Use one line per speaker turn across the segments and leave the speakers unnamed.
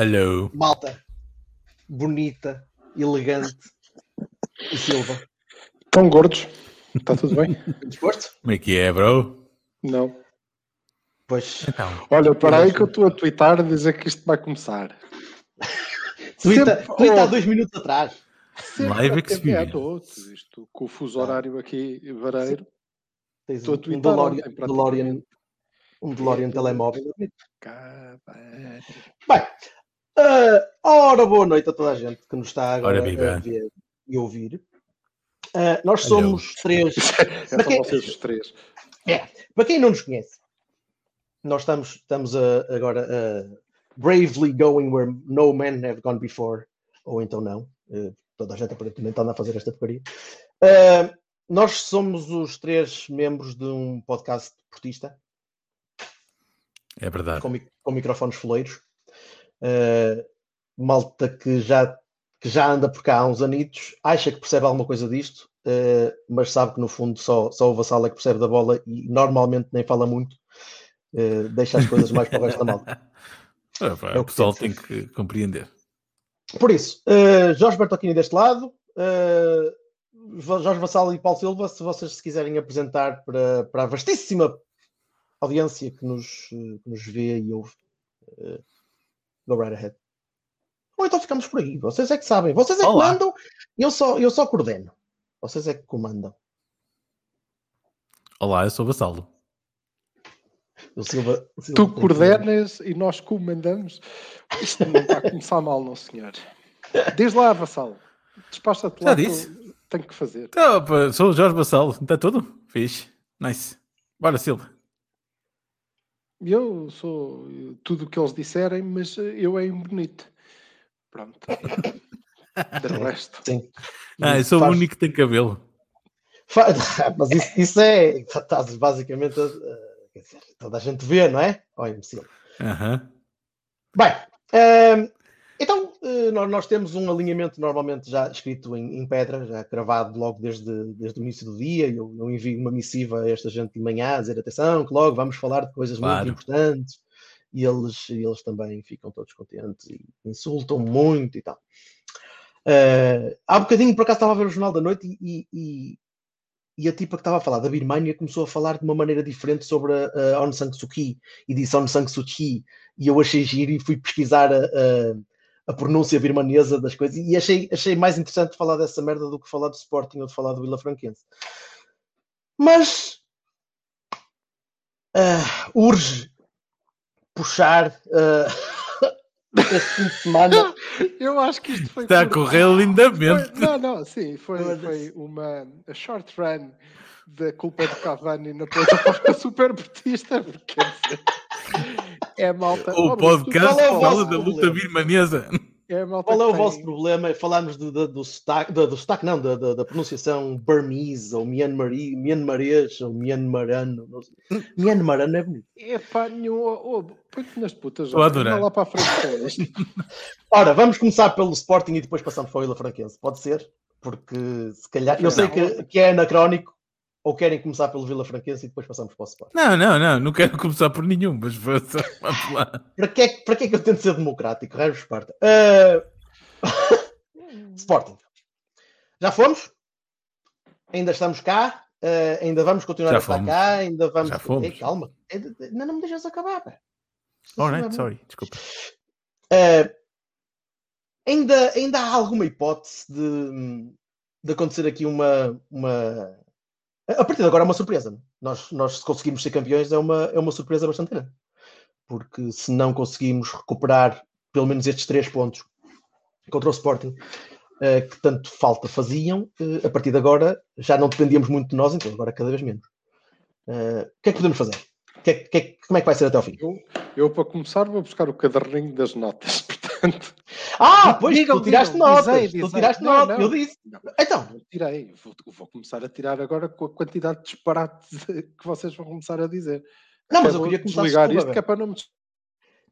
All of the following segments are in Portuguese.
Hello.
malta. Bonita, elegante e Silva.
Estão gordos. Está tudo bem?
Disposto?
Como é que é, bro?
Não.
Pois.
Então,
Olha, para aí que eu estou a twittar a dizer que isto vai começar.
Twitter,
Sempre-
Twitter há
oh,
dois minutos atrás.
sempre
Live Experience.
Isto, com o fuso horário aqui, vareiro.
Tens
Estou a
um
twittar
DeLorean,
ontem, praticamente.
DeLorean, um DeLorean telemóvel.
Caralho.
Bem, ah, ora, boa noite a toda a gente que nos está agora
Ora,
a ver e ouvir. Ah, nós
Hello.
somos três.
É
Para quem,
vocês os três.
para quem não nos conhece, nós estamos, estamos a- agora a bravely going where no men have gone before, ou então não. Eh, toda a gente aparentemente anda a fazer esta porcaria. Ah, nós somos os três membros de um podcast portista.
é verdade.
com, com microfones foleiros. Uh, malta que já, que já anda por cá há uns anitos, acha que percebe alguma coisa disto, uh, mas sabe que no fundo só, só o Vassal é que percebe da bola e normalmente nem fala muito, uh, deixa as coisas mais para o resto da malta.
Ah, pá,
É o
pessoal
tem que
compreender.
Por isso, uh, Jorge Bertocchini deste lado, Jorge Vassal e Paulo Silva, se vocês se quiserem apresentar para, para a vastíssima audiência que nos, que nos vê e ouve, go right ahead. Ou então ficamos por aí, vocês é que sabem, vocês é que
Olá.
mandam, eu só, eu só coordeno, vocês é que comandam.
Olá, eu sou o Vassalo.
O Silva, o Silva
Tu
que-
coordenas e nós comandamos. Isto não está a começar mal, não senhor. Diz lá, Vassal. Despacha-te lá.
Já
que
disse.
eu Tenho que fazer.
Então, sou o Jorge Vassalo. Está tudo? Fixe. Nice. Bora, Silva.
Eu sou tudo o que eles disserem, mas eh, eu é bonito. Pronto. De resto.
Sim.
Ah, eu sou o
Faz-
único que tem cabelo.
Fa- Mas isso, isso é. Estás basicamente. a- quer dizer, toda a gente vê, não é? Olha, imbecil.
Aham.
Bem, ehm, então eh, nós, temos um alinhamento normalmente já escrito em, pedra, já gravado logo desde, desde o início do dia. Eu, eu envio uma missiva a esta gente de manhã a dizer atenção, que logo vamos falar de coisas
Claro.
muito importantes. E eles, eles também ficam todos contentes e insultam muito e tal. Eh, há bocadinho, por acaso, estava a ver o Jornal da Noite e, e, e a tipa que estava a falar da Birmania começou a falar de uma maneira diferente sobre a, a Aung San Suu Kyi e disse Aung San Suu Kyi e eu achei giro e fui pesquisar a, a, a pronúncia birmanesa das coisas e achei, achei mais interessante falar dessa merda do que falar do Sporting ou de falar do Vila Franquense. Mas ah, urge puxar ah, este fim de semana.
Eu acho que isto foi.
Está a
por-
correr lindamente.
Foi- não, não, sim, foi, foi uma a short run da culpa do Cavani na plataforma super portista, porque quer dizer, é a malta.
O
Oh,
podcast
qual é o
fala
vosso
da luta birmanesa.
É a malta
Qual é o
tem-
vosso problema? É falarmos do, do, do sotaque, do, do sotaque, não, da, da, da pronunciação Burmese ou Myanmari, Myanmarês ou sei. Myanmarano é bonito.
Epá, nenhum. Oh, põe-te nas putas,
a adorar.
lá para a frente.
Ora, vamos começar pelo Sporting e depois passamos para o Vila Franquense. Pode ser? Porque se calhar. Eu sei que, que é anacrónico. Ou querem começar pelo Vila Franquense e depois passamos para o Sporting.
Não, não, não. Não quero começar por nenhum, mas vamos lá.
Para que, é, que- para que é que eu tento ser democrático? Raio de Esparta. Ah, Sporting. Já fomos? Ainda estamos cá? Ah, ainda vamos continuar
Já
a estar
fomos.
cá? Ainda vamos.
Já fomos.
Ei, calma. Ainda ainda não me deixas acabar.
Alright,
não é
sorry. Desculpa.
Ah, ainda, ainda há alguma hipótese de, de acontecer aqui uma, uma. A partir de agora é uma surpresa. Nós, nós, se conseguirmos ser campeões, é uma, é uma surpresa bastante grande. Porque se não conseguimos recuperar pelo menos estes três pontos contra o Sporting, eh, que tanto falta faziam, eh, a partir de agora já não dependíamos muito de nós, então agora cada vez menos. Eh, o que é que podemos fazer? Que é- é que- como é que vai ser até ao fim?
Eu, eu, para começar, vou buscar o caderninho das notas. Portanto,
Ah, pois
Digam,
tu tiraste
digam,
notas.
dizei,
Tu
dizei.
tiraste
Não,
notas,
não.
eu disse.
Não.
Então,
não tirei. Vou, vou começar a tirar agora com a quantidade de disparates que vocês vão começar a dizer.
não, mas eu
vou
queria começar
desligar isto que é para não me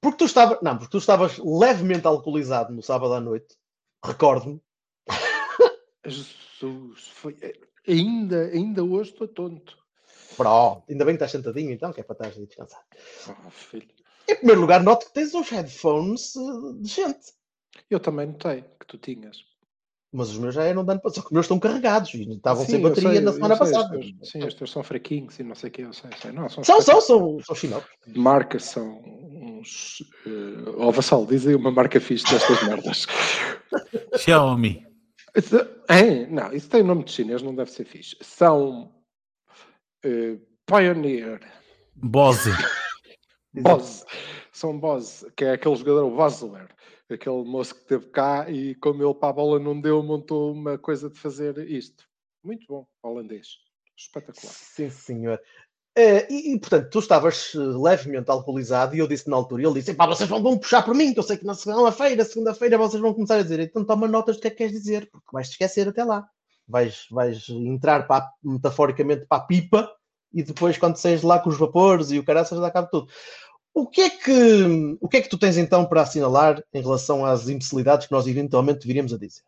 Porque tu estavas, não, porque tu estavas levemente alcoolizado no sábado à noite, recordo-me.
Jesus, foi... ainda, ainda hoje estou tonto.
Pronto, ainda bem que estás sentadinho então, que é para estar a descansar.
Oh, filho.
Em primeiro lugar, noto que tens uns headphones eh, decentes.
Eu também notei que tu tinhas.
Mas os meus já eram de ano passado, só que os meus estão carregados e estavam
Sim,
sem bateria
sei,
na semana
sei, os
passada.
teus- sim, os teus são fraquinhos e não sei o que, eu sei, sei. Não, são,
São, são, são, são chinocos.
De marca são uns. Uh, oh, Vassal, diz aí uma marca fixe destas merdas.
Xiaomi.
É, não, isso tem nome de chinês, não deve ser fixe. São. eh, Pioneer.
Bose.
Boz. São Boz, que é aquele jogador, o Bosler, aquele moço que esteve cá e como ele para a bola não deu, montou uma coisa de fazer isto. Muito bom, holandês. Espetacular.
Sim, senhor. Eh, e, e, portanto, tu estavas eh, levemente alcoolizado e eu disse na altura, ele disse, pá, vocês vão, vão puxar por mim, que eu sei que na segunda-feira, segunda-feira vocês vão começar a dizer, então toma notas do que é que queres dizer, porque vais te esquecer até lá. Vais, vais entrar para, metaforicamente para a pipa e depois quando saís lá com os vapores e o caraças dá cabo tudo. O que, é que, o que é que tu tens então para assinalar em relação às imbecilidades que nós eventualmente viríamos a dizer?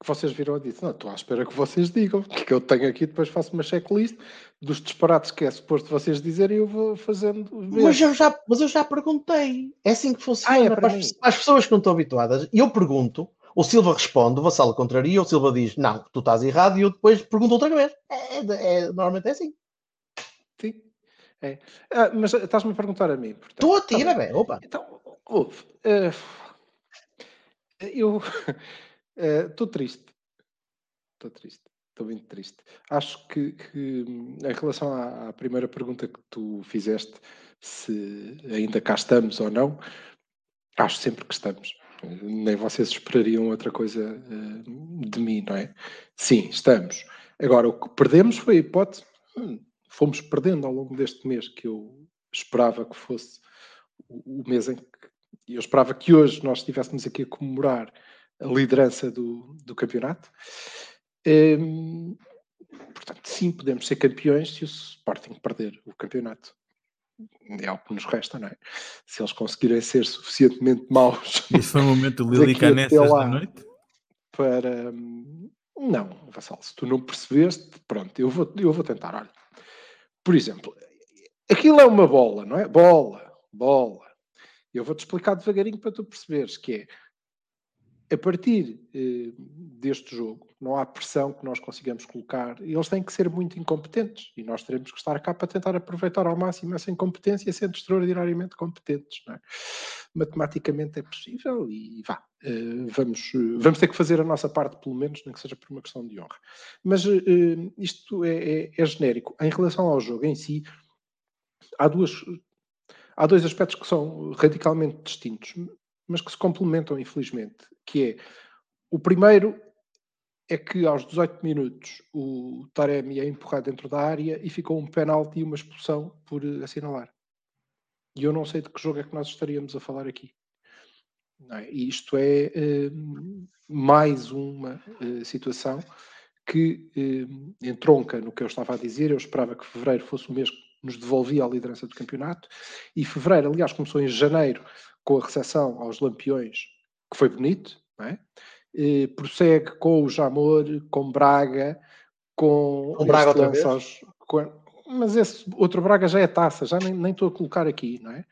que vocês viram e disse, não, estou à espera que vocês digam, que eu tenho aqui, depois faço uma checklist dos disparates que é suposto vocês dizerem e eu vou fazendo.
Mas eu, já, mas eu já perguntei. É assim que funciona.
Ah, é
para, as, para as pessoas que não estão habituadas. E eu pergunto, o Silva responde, o Vassalo contraria, o Silva diz, não, tu estás errado, e eu depois pergunto outra vez. É, é- é- normalmente é assim.
É. Ah, mas estás-me a perguntar a mim.
Estou a tira,
bem.
Opa.
Então, ouve. eh, eu eh, estou triste. Estou triste. Estou muito triste. Acho que, que, em relação à, à primeira pergunta que tu fizeste, se ainda cá estamos ou não, acho sempre que estamos. Eh, Nem vocês esperariam outra coisa eh, de mim, não é? Sim, estamos. Agora, o que perdemos foi a hipótese. hum, fomos perdendo ao longo deste mês que eu esperava que fosse o mês em que eu esperava que hoje nós estivéssemos aqui a comemorar a liderança do, do campeonato. Hum, portanto, sim, podemos ser campeões se o Sporting perder o campeonato. É o que nos resta, não é? Se eles conseguirem ser suficientemente maus
Esse foi o momento Lili Canessas da noite.
para. hum, Não, Vassal, se tu não percebeste, pronto, eu vou, eu vou tentar. Olha, por exemplo, aquilo é uma bola, não é? Bola, bola. Eu vou-te explicar devagarinho para tu perceberes que é a partir eh, deste jogo, não há pressão que nós consigamos colocar, eles têm que ser muito incompetentes e nós teremos que estar cá para tentar aproveitar ao máximo essa incompetência, sendo extraordinariamente competentes. É? Matematicamente é possível e vá, eh, vamos, vamos ter que fazer a nossa parte, pelo menos, nem que seja por uma questão de honra. Mas eh, isto é, é- é genérico. Em relação ao jogo em si, há duas. Há dois aspectos que são radicalmente distintos, mas que se complementam, infelizmente, que é o primeiro é que aos 18 minutos o Taremi é empurrado dentro da área e ficou um penalti e uma expulsão por eh, assinalar. E eu não sei de que jogo é que nós estaríamos a falar aqui. É? E isto é eh, mais uma eh, situação que entronca no que eu estava a dizer. Eu esperava que fevereiro fosse o mês nos devolvia a liderança do campeonato. E fevereiro, aliás, começou em janeiro com a recepção aos Lampiões, que foi bonito, não é? Eh, prossegue com o Jamor, com Braga, com,
Com Braga outra vez?
aos- com- mas esse outro Braga já é taça, já nem, nem estou a colocar aqui, não é?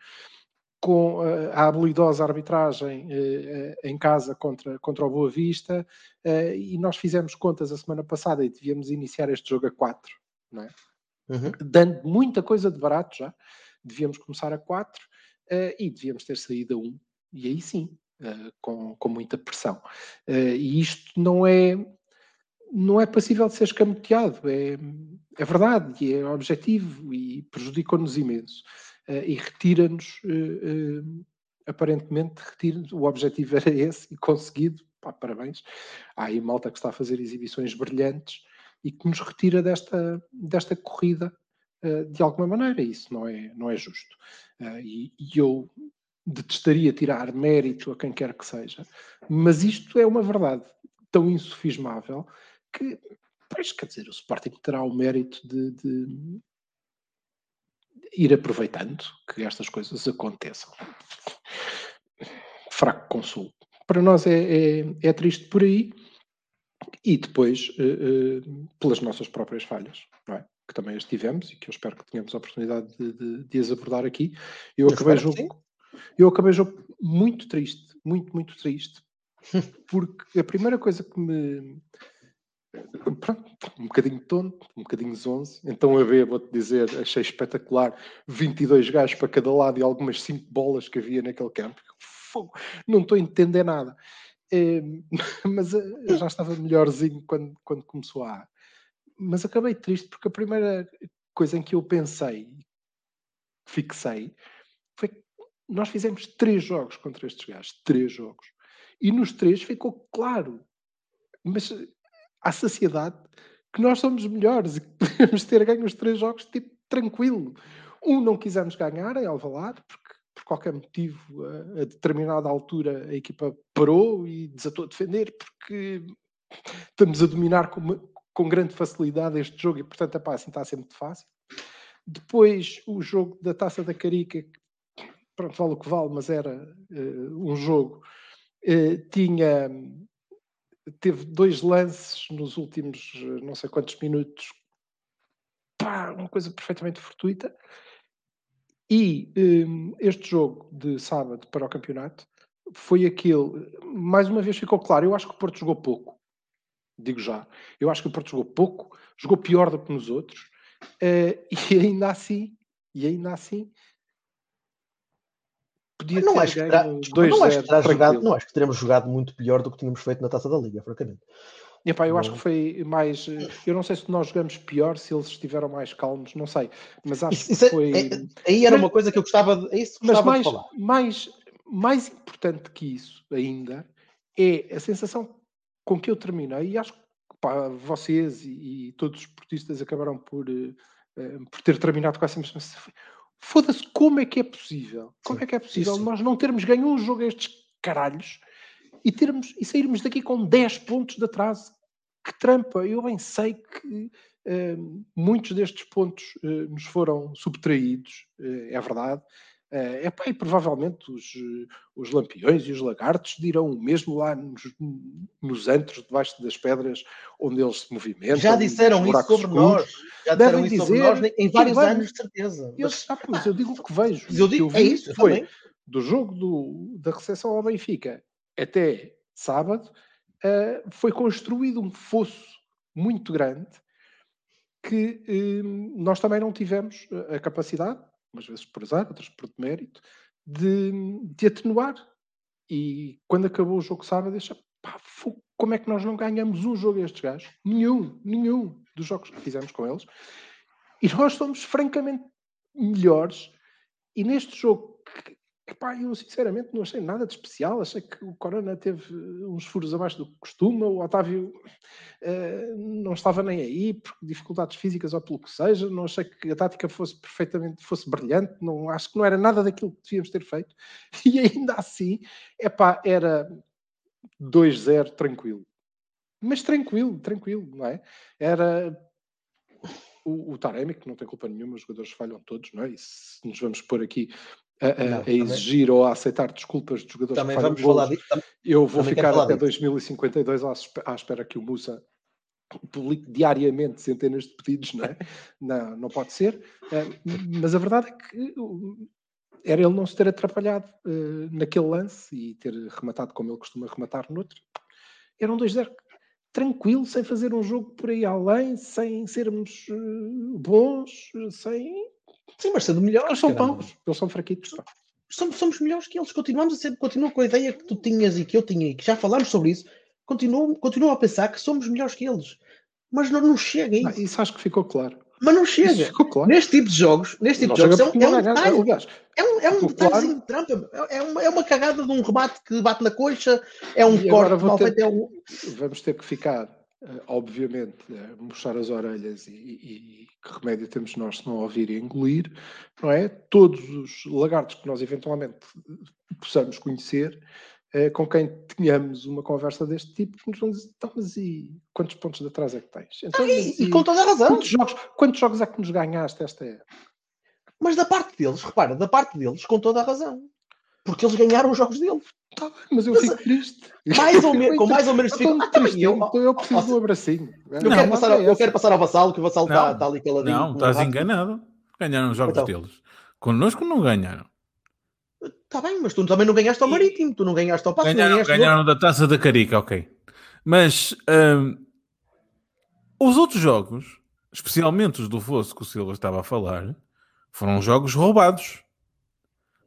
Com eh, a habilidosa arbitragem eh, eh, em casa contra, contra o Boa Vista, e nós fizemos contas a semana passada e devíamos iniciar este jogo a 4, não é?
Uhum.
dando muita coisa de barato já. Devíamos começar a 4 e devíamos ter saído a 1. E aí sim, eh, com, com muita pressão. Eh, e isto não é, não é passível de ser escamoteado. É, é verdade e é objetivo e prejudicou-nos imenso. Eh, e retira-nos, eh, eh, aparentemente, o objetivo era esse e conseguido pá, parabéns. Há aí malta que está a fazer exibições brilhantes e que nos retira desta, desta corrida uh, de alguma maneira. Isso não é, não é justo. Uh, e, e eu detestaria tirar mérito a quem quer que seja, mas isto é uma verdade tão insufismável que, pois, quer dizer, o Sporting terá o mérito de, de ir aproveitando que estas coisas aconteçam. Fraco consumo. Para nós é, é, é triste por aí e depois uh, uh, pelas nossas próprias falhas, é? que também as tivemos e que eu espero que tenhamos a oportunidade de, de, de as abordar aqui. Eu, eu acabei jogo, eu acabei jogo muito triste, muito, muito triste, porque a primeira coisa que me pronto, um bocadinho tonto, um bocadinho zonzo. Então a ver, vou-te dizer, achei espetacular 22 gajos para cada lado e algumas 5 bolas que havia naquele campo. Não estou a entender nada. É, mas eh, eu já estava melhorzinho quando, quando começou a. Mas acabei triste porque a primeira coisa em que eu pensei, fixei, foi que nós fizemos três jogos contra estes gajos. Três jogos. E nos três ficou claro. Mas à saciedade que nós somos melhores e que podemos ter ganho os três jogos tipo tranquilo. Um não quisemos ganhar em Alvalade porque por qualquer motivo a, a determinada altura a equipa parou e desatou a defender porque estamos a dominar com, com grande facilidade este jogo e portanto assim está a ser muito fácil. Depois o jogo da Taça da Carica, pronto, vale o que vale, mas era uh, um jogo, uh, tinha teve dois lances nos últimos eh, não sei quantos minutos, pá, uma coisa perfeitamente fortuita. E um, este jogo de sábado para o campeonato foi aquele, mais uma vez ficou claro, eu acho que o Porto jogou pouco, digo já. Eu acho que o Porto jogou pouco, jogou pior do que nos outros, uh, e ainda assim, e ainda assim,
podia não acho, que terá, não, acho que terá jogado, não acho que teremos jogado muito pior do que tínhamos feito na taça da Liga, francamente.
Epá, eu não. acho que foi mais. Eu não sei se nós jogamos pior, se eles estiveram mais calmos, não sei. Mas acho isso, isso que é, foi. É,
aí era mas, uma coisa que eu gostava de. É isso
mas
mais,
de falar. Mais, mais importante que isso ainda é a sensação com que eu terminei, e acho que pá, vocês e, e, todos os esportistas acabaram por, uh, por ter terminado com essa mesma sensação. Foda-se, como é que é possível? Como é que é possível Isso. nós não termos ganho um jogo a estes caralhos e, termos, e sairmos daqui com 10 pontos de atraso? Que trampa! Eu bem sei que uh, muitos destes pontos uh, nos foram subtraídos, uh, é verdade, Uh, epá, e provavelmente os, os lampiões e os lagartos dirão o mesmo lá nos, nos antros, debaixo das pedras, onde eles se movimentam.
Já disseram isso sobre escuros. nós. Já disseram isso sobre nós em vários anos, de certeza.
Eu, mas... Ah, eu digo o que vejo.
Eu digo,
que
eu é isso,
foi também. do jogo do, da recepção ao Benfica até sábado, uh, foi construído um fosso muito grande que uh, nós também não tivemos a capacidade umas vezes por azar, outras por mérito, de, de atenuar. E quando acabou o jogo sábado, deixa, pá, como é que nós não ganhamos um jogo a estes gajos? Nenhum, nenhum dos jogos que fizemos com eles. E nós somos francamente melhores. E neste jogo, Epá, eu sinceramente não achei nada de especial. Achei que o Corona teve uns furos abaixo do que costuma. O Otávio uh, não estava nem aí por dificuldades físicas ou pelo que seja. Não achei que a tática fosse perfeitamente fosse brilhante. Não, acho que não era nada daquilo que devíamos ter feito. E ainda assim, epá, era 2-0 tranquilo. Mas tranquilo, tranquilo, não é? Era o, o Taremi, que não tem culpa nenhuma, os jogadores falham todos, não é? E se nos vamos pôr aqui a, não, a exigir também, ou a aceitar desculpas dos jogadores
também que vamos falar disso,
eu vou ficar até 2052 à espera que o Musa publique diariamente centenas de pedidos, não é? não, não pode ser. mas a verdade é que era ele não se ter atrapalhado uh, naquele lance e ter rematado como ele costuma rematar no outro. Era um 2-0 tranquilo, sem fazer um jogo por aí além, sem sermos uh, bons, sem
Sim, mas sendo melhores.
Eles são paus, eles são fraquitos.
Somos, somos melhores que eles, continuamos a ser, continuam com a ideia que tu tinhas e que eu tinha e que já falámos sobre isso, continuam, continuam a pensar que somos melhores que eles. Mas não nos chega a isso.
Ah, isso acho que ficou claro.
Mas não chega.
claro.
Neste tipo de jogos, neste tipo
Não
de jogos,
chega
é um,
porque
é
não
um detalhe.
Aliás,
É um, é um detalhezinho de trampa. É uma, é uma cagada de um remate que bate na coxa, é um
E
corte mal feito. É um...
vamos ter que ficar, obviamente, a mostrar as orelhas e, e- e que remédio temos nós se não ouvir e engolir, não é? Todos os lagartos que nós eventualmente possamos conhecer, eh, com quem tenhamos uma conversa deste tipo, nos vão dizer, então, mas e quantos pontos de atrás é que tens? Então, mas
E, e com toda a razão.
quantos, jogos, quantos jogos é que nos ganhaste esta época?
Mas da parte deles, repara, da parte deles, com toda a razão. Porque eles ganharam os jogos deles.
Tá bem, mas eu
Mas,
fico triste.
Mais ou menos, com mais ou menos. Ah,
triste,
eu,
eu, eu preciso de um abracinho.
eu
Não,
quero passar,
é
ao- eu quero passar ao vassalo, que o vassalo está está ali caladinho.
Não, estás enganado. Ganharam os jogos
Então.
deles. Connosco não ganharam.
Está bem, mas tu também não ganhaste ao Marítimo, tu não ganhaste ao Passo,
Ganharam, ganharam da taça da Carica, ok. Mas hum, os outros jogos, especialmente os do Fosso que o Silva estava a falar, foram jogos roubados.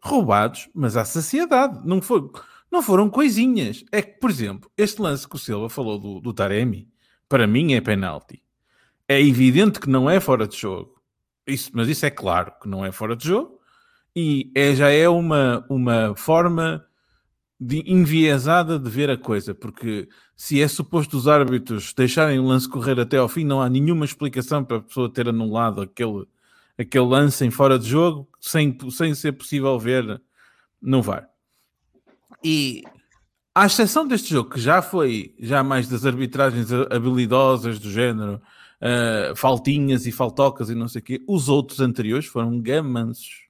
Roubados, mas à saciedade. Não, foi, não foram coisinhas. É que, por exemplo, este lance que o Silva falou do, do Taremi, para mim é penalti. É evidente que não é fora de jogo. Isso, mas isso é claro que não é fora de jogo. E é, já é uma, uma forma de enviesada de ver a coisa, porque se é suposto os árbitros deixarem o lance correr até ao fim, não há nenhuma explicação para a pessoa ter anulado aquele, aquele lance em fora de jogo sem, sem ser possível ver no VAR. E à exceção deste jogo, que já foi já mais das arbitragens habilidosas do género, ah, faltinhas e faltocas e não sei o quê, os outros anteriores foram gamanços.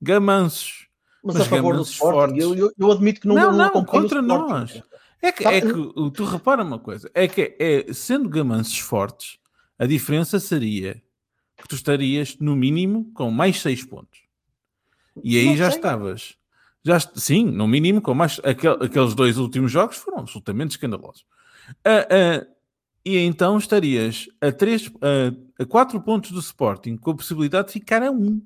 Gamanços.
Mas,
Mas
a favor do Sporting,
fortes.
eu, eu, eu admito que não,
Não,
não,
não, contra nós. É que, é que uh, tu repara uma coisa, é que é, sendo gamanços fortes, a diferença seria que tu estarias no mínimo com mais 6 pontos. E aí
Não
já
sei.
estavas. Já, sim, no mínimo com mais. aquel- aqueles dois últimos jogos foram absolutamente escandalosos. Ah, ah, e então estarias a 3 a 4 pontos do Sporting com a possibilidade de ficar a 1.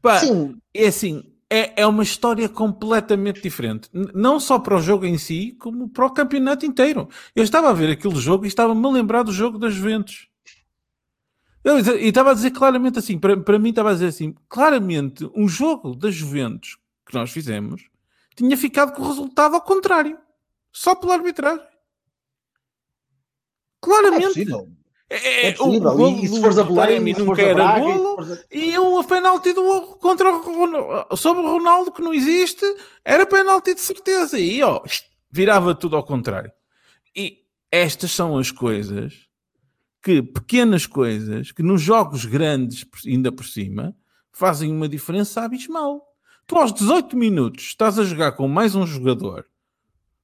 Pá,
Sim,
é assim, é, é uma história completamente diferente. Não só para o jogo em si, como para o campeonato inteiro. Eu estava a ver aquele jogo e estava-me a lembrar do jogo das Juventus. Eu, e estava a dizer claramente assim, para, para mim estava a dizer assim, claramente um jogo das Juventus que nós fizemos tinha ficado com o resultado ao contrário. Só pela arbitragem.
é
Claramente.
possível.
É,
É possível.
o golo
E, e se fores a Belém,
nunca era
e
golo,
fores a-
e o penalti do, contra o Ronaldo, sobre o Ronaldo que não existe, era penalti de certeza. E ó, virava tudo ao contrário. E estas são as coisas que, pequenas coisas, que nos jogos grandes, ainda por cima, fazem uma diferença abismal. Tu aos 18 minutos estás a jogar com mais um jogador,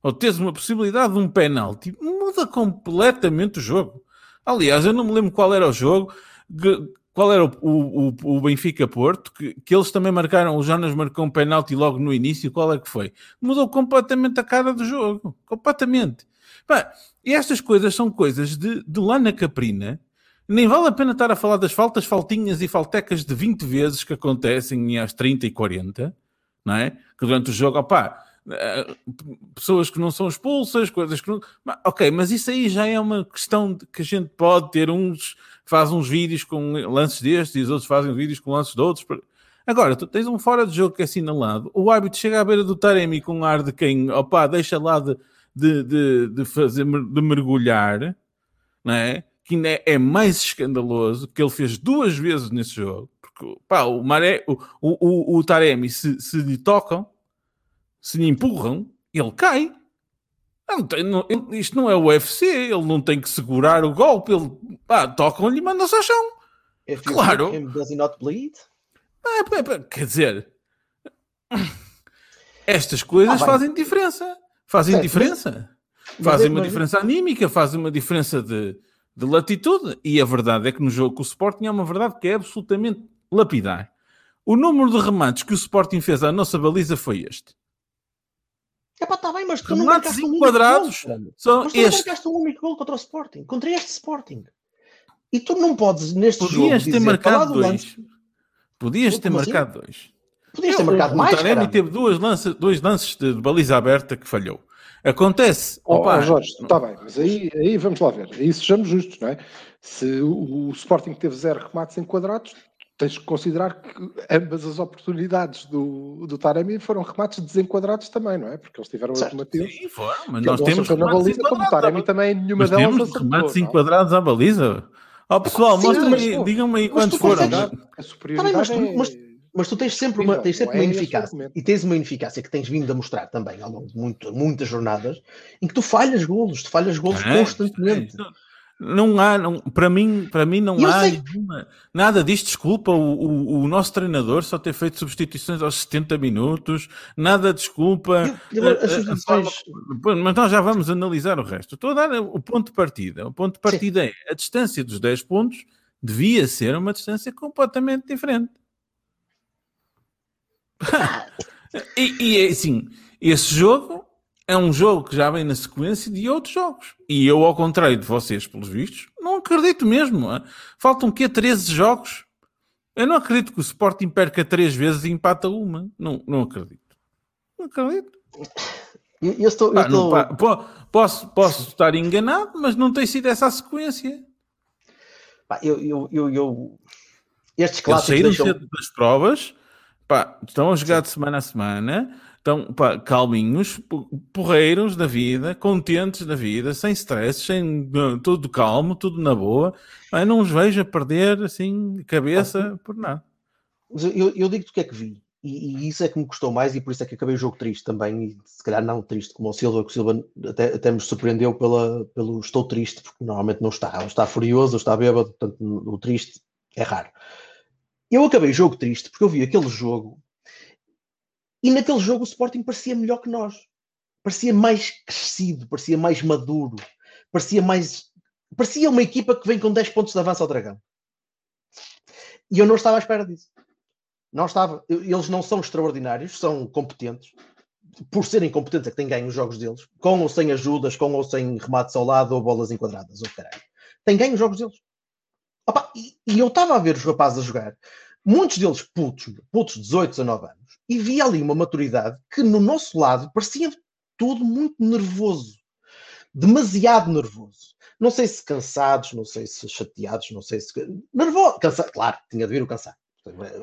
ou tens uma possibilidade de um penalti, muda completamente o jogo. Aliás, eu não me lembro qual era o jogo, qual era o, o, o- Benfica Porto, que, que eles também marcaram, o Jonas marcou um penalti logo no início, qual é que foi? Mudou completamente a cara do jogo, completamente. Pá, e estas coisas são coisas de, de lá na Caprina, nem vale a pena estar a falar das faltas, faltinhas e faltecas de 20 vezes que acontecem às 30 e 40, não é? Que durante o jogo, opá, eh, pessoas que não são expulsas, coisas que não. Ok, mas isso aí já é uma questão que a gente pode ter uns, faz uns vídeos com lances destes e os outros fazem vídeos com lances de outros. Agora, tu tens um fora de jogo que é assinalado, o árbitro chega à beira do Taremi com um ar de quem, opá, deixa lá de, de, de, de fazer, de mergulhar, não é? Que ainda é, é mais escandaloso, que ele fez duas vezes nesse jogo, porque pá, o, Maré, o, o, o, Taremi, se, se lhe tocam, se lhe empurram, ele cai. Ele não tem- não- ele- isto não é o UFC, ele não tem que segurar o golpe, ele tocam-lhe e mandam-se ao chão.
If
Claro.
him, does he not bleed?
Ah, pá, pá, quer dizer, estas coisas
Ah,
fazem diferença. Fazem
Certo,
diferença.
mas
Fazem
é-
uma
mas-
diferença anímica, fazem uma diferença de, de latitude. E a verdade é que no jogo com o Sporting é uma verdade que é absolutamente lapidar. O número de remates que o Sporting fez à nossa baliza foi este.
Epá, está bem, mas tu não
Remates
marcaste um gol, caralho.
são
Mas tu não
estes.
marcaste um único gol contra o Sporting, contra este Sporting. E tu não podes, neste jogo,
Podias ter
dizer,
marcado
do
dois.
lance-
Podias ter
Como assim?
marcado dois.
Podias ter
O-
marcado
o
mais,
Taremi
caralho.
teve duas lances, dois lances de baliza aberta que falhou. Acontece.
Ó
Opa,
ó, Jorge, está bem, mas aí, aí vamos lá ver. Aí sejamos justos, não é? Se o, o Sporting teve zero remates enquadrados, tens que considerar que ambas as oportunidades do, do Taremi foram remates desenquadrados também, não é? Porque eles tiveram
Certo.
alternativos.
sim, foram, mas nós temos remates
baliza, como o
enquadrados.
Taremi também nenhuma
Mas
delas
temos
acertou.
remates
não?
enquadrados à baliza. Ó pessoal,
Sim,
mostrem digam-me aí quantos foram.
consegues-
A
Tá
superioridade
bem, mas tu-
é...
mas- Mas tu tens sempre uma,
Não,
tens sempre
é
uma ineficácia.
argumento.
E tens uma ineficácia que tens vindo a mostrar também ao longo de muito- muitas jornadas, em que tu falhas golos, tu falhas golos
É,
constantemente.
é, Não há, não, para mim, para mim não
eu
há nenhuma- nada disto. Desculpa o, o, o nosso treinador só ter feito substituições aos 70 minutos, nada desculpa.
Eu- eu-
a-
as
a- a forma- Mas nós já vamos analisar o resto. Estou a dar o ponto de partida. O ponto de partida é a distância dos 10 pontos devia ser uma distância completamente diferente. e, e é assim, esse jogo é um jogo que já vem na sequência de outros jogos. E eu, ao contrário de vocês, pelos vistos, não acredito mesmo. ah. Faltam que 13 jogos. Eu não acredito que o Sporting perca três vezes e empata uma. Não, não acredito. Não acredito.
Eu, eu estou, eu
não,
estou-
pá, po- posso, posso estar enganado, mas não tem sido essa a sequência.
pá, eu, eu, eu, eu- estes
Eles
clássicos
saíram
deixam...
das provas, pá, estão a jogar de semana a semana, estão pá, calminhos, po- porreiros da vida, contentes da vida, sem stress, sem tudo calmo, tudo na boa. Pá, não os vejo a perder assim cabeça por nada.
Mas eu, eu, eu digo-te o que é que vi. E, e isso é que me custou mais, e por isso é que acabei o jogo triste também. E se calhar não triste como o Silva, que o Silva até, até me surpreendeu pela, pelo estou triste, porque normalmente não está. Ou está furioso, ou está bêbado, portanto, o triste é raro. Eu acabei o jogo triste porque eu vi aquele jogo e naquele jogo o Sporting parecia melhor que nós. Parecia mais crescido, parecia mais maduro, parecia mais. Parecia uma equipa que vem com 10 pontos de avanço ao Dragão. E eu não estava à espera disso. Não estava. Eles não são extraordinários, são competentes. Por serem competentes é que têm ganho os jogos deles, com ou sem ajudas, com ou sem remates ao lado ou bolas enquadradas, ou caralho. Têm ganho os jogos deles. Opa, e, e eu estava a ver os rapazes a jogar, muitos deles putos, putos de 18, 19 anos, e vi ali uma maturidade que no nosso lado parecia tudo muito nervoso. Demasiado nervoso. Não sei se cansados, não sei se chateados, não sei se. Nervoso. Cansa... Claro, tinha de vir o cansado.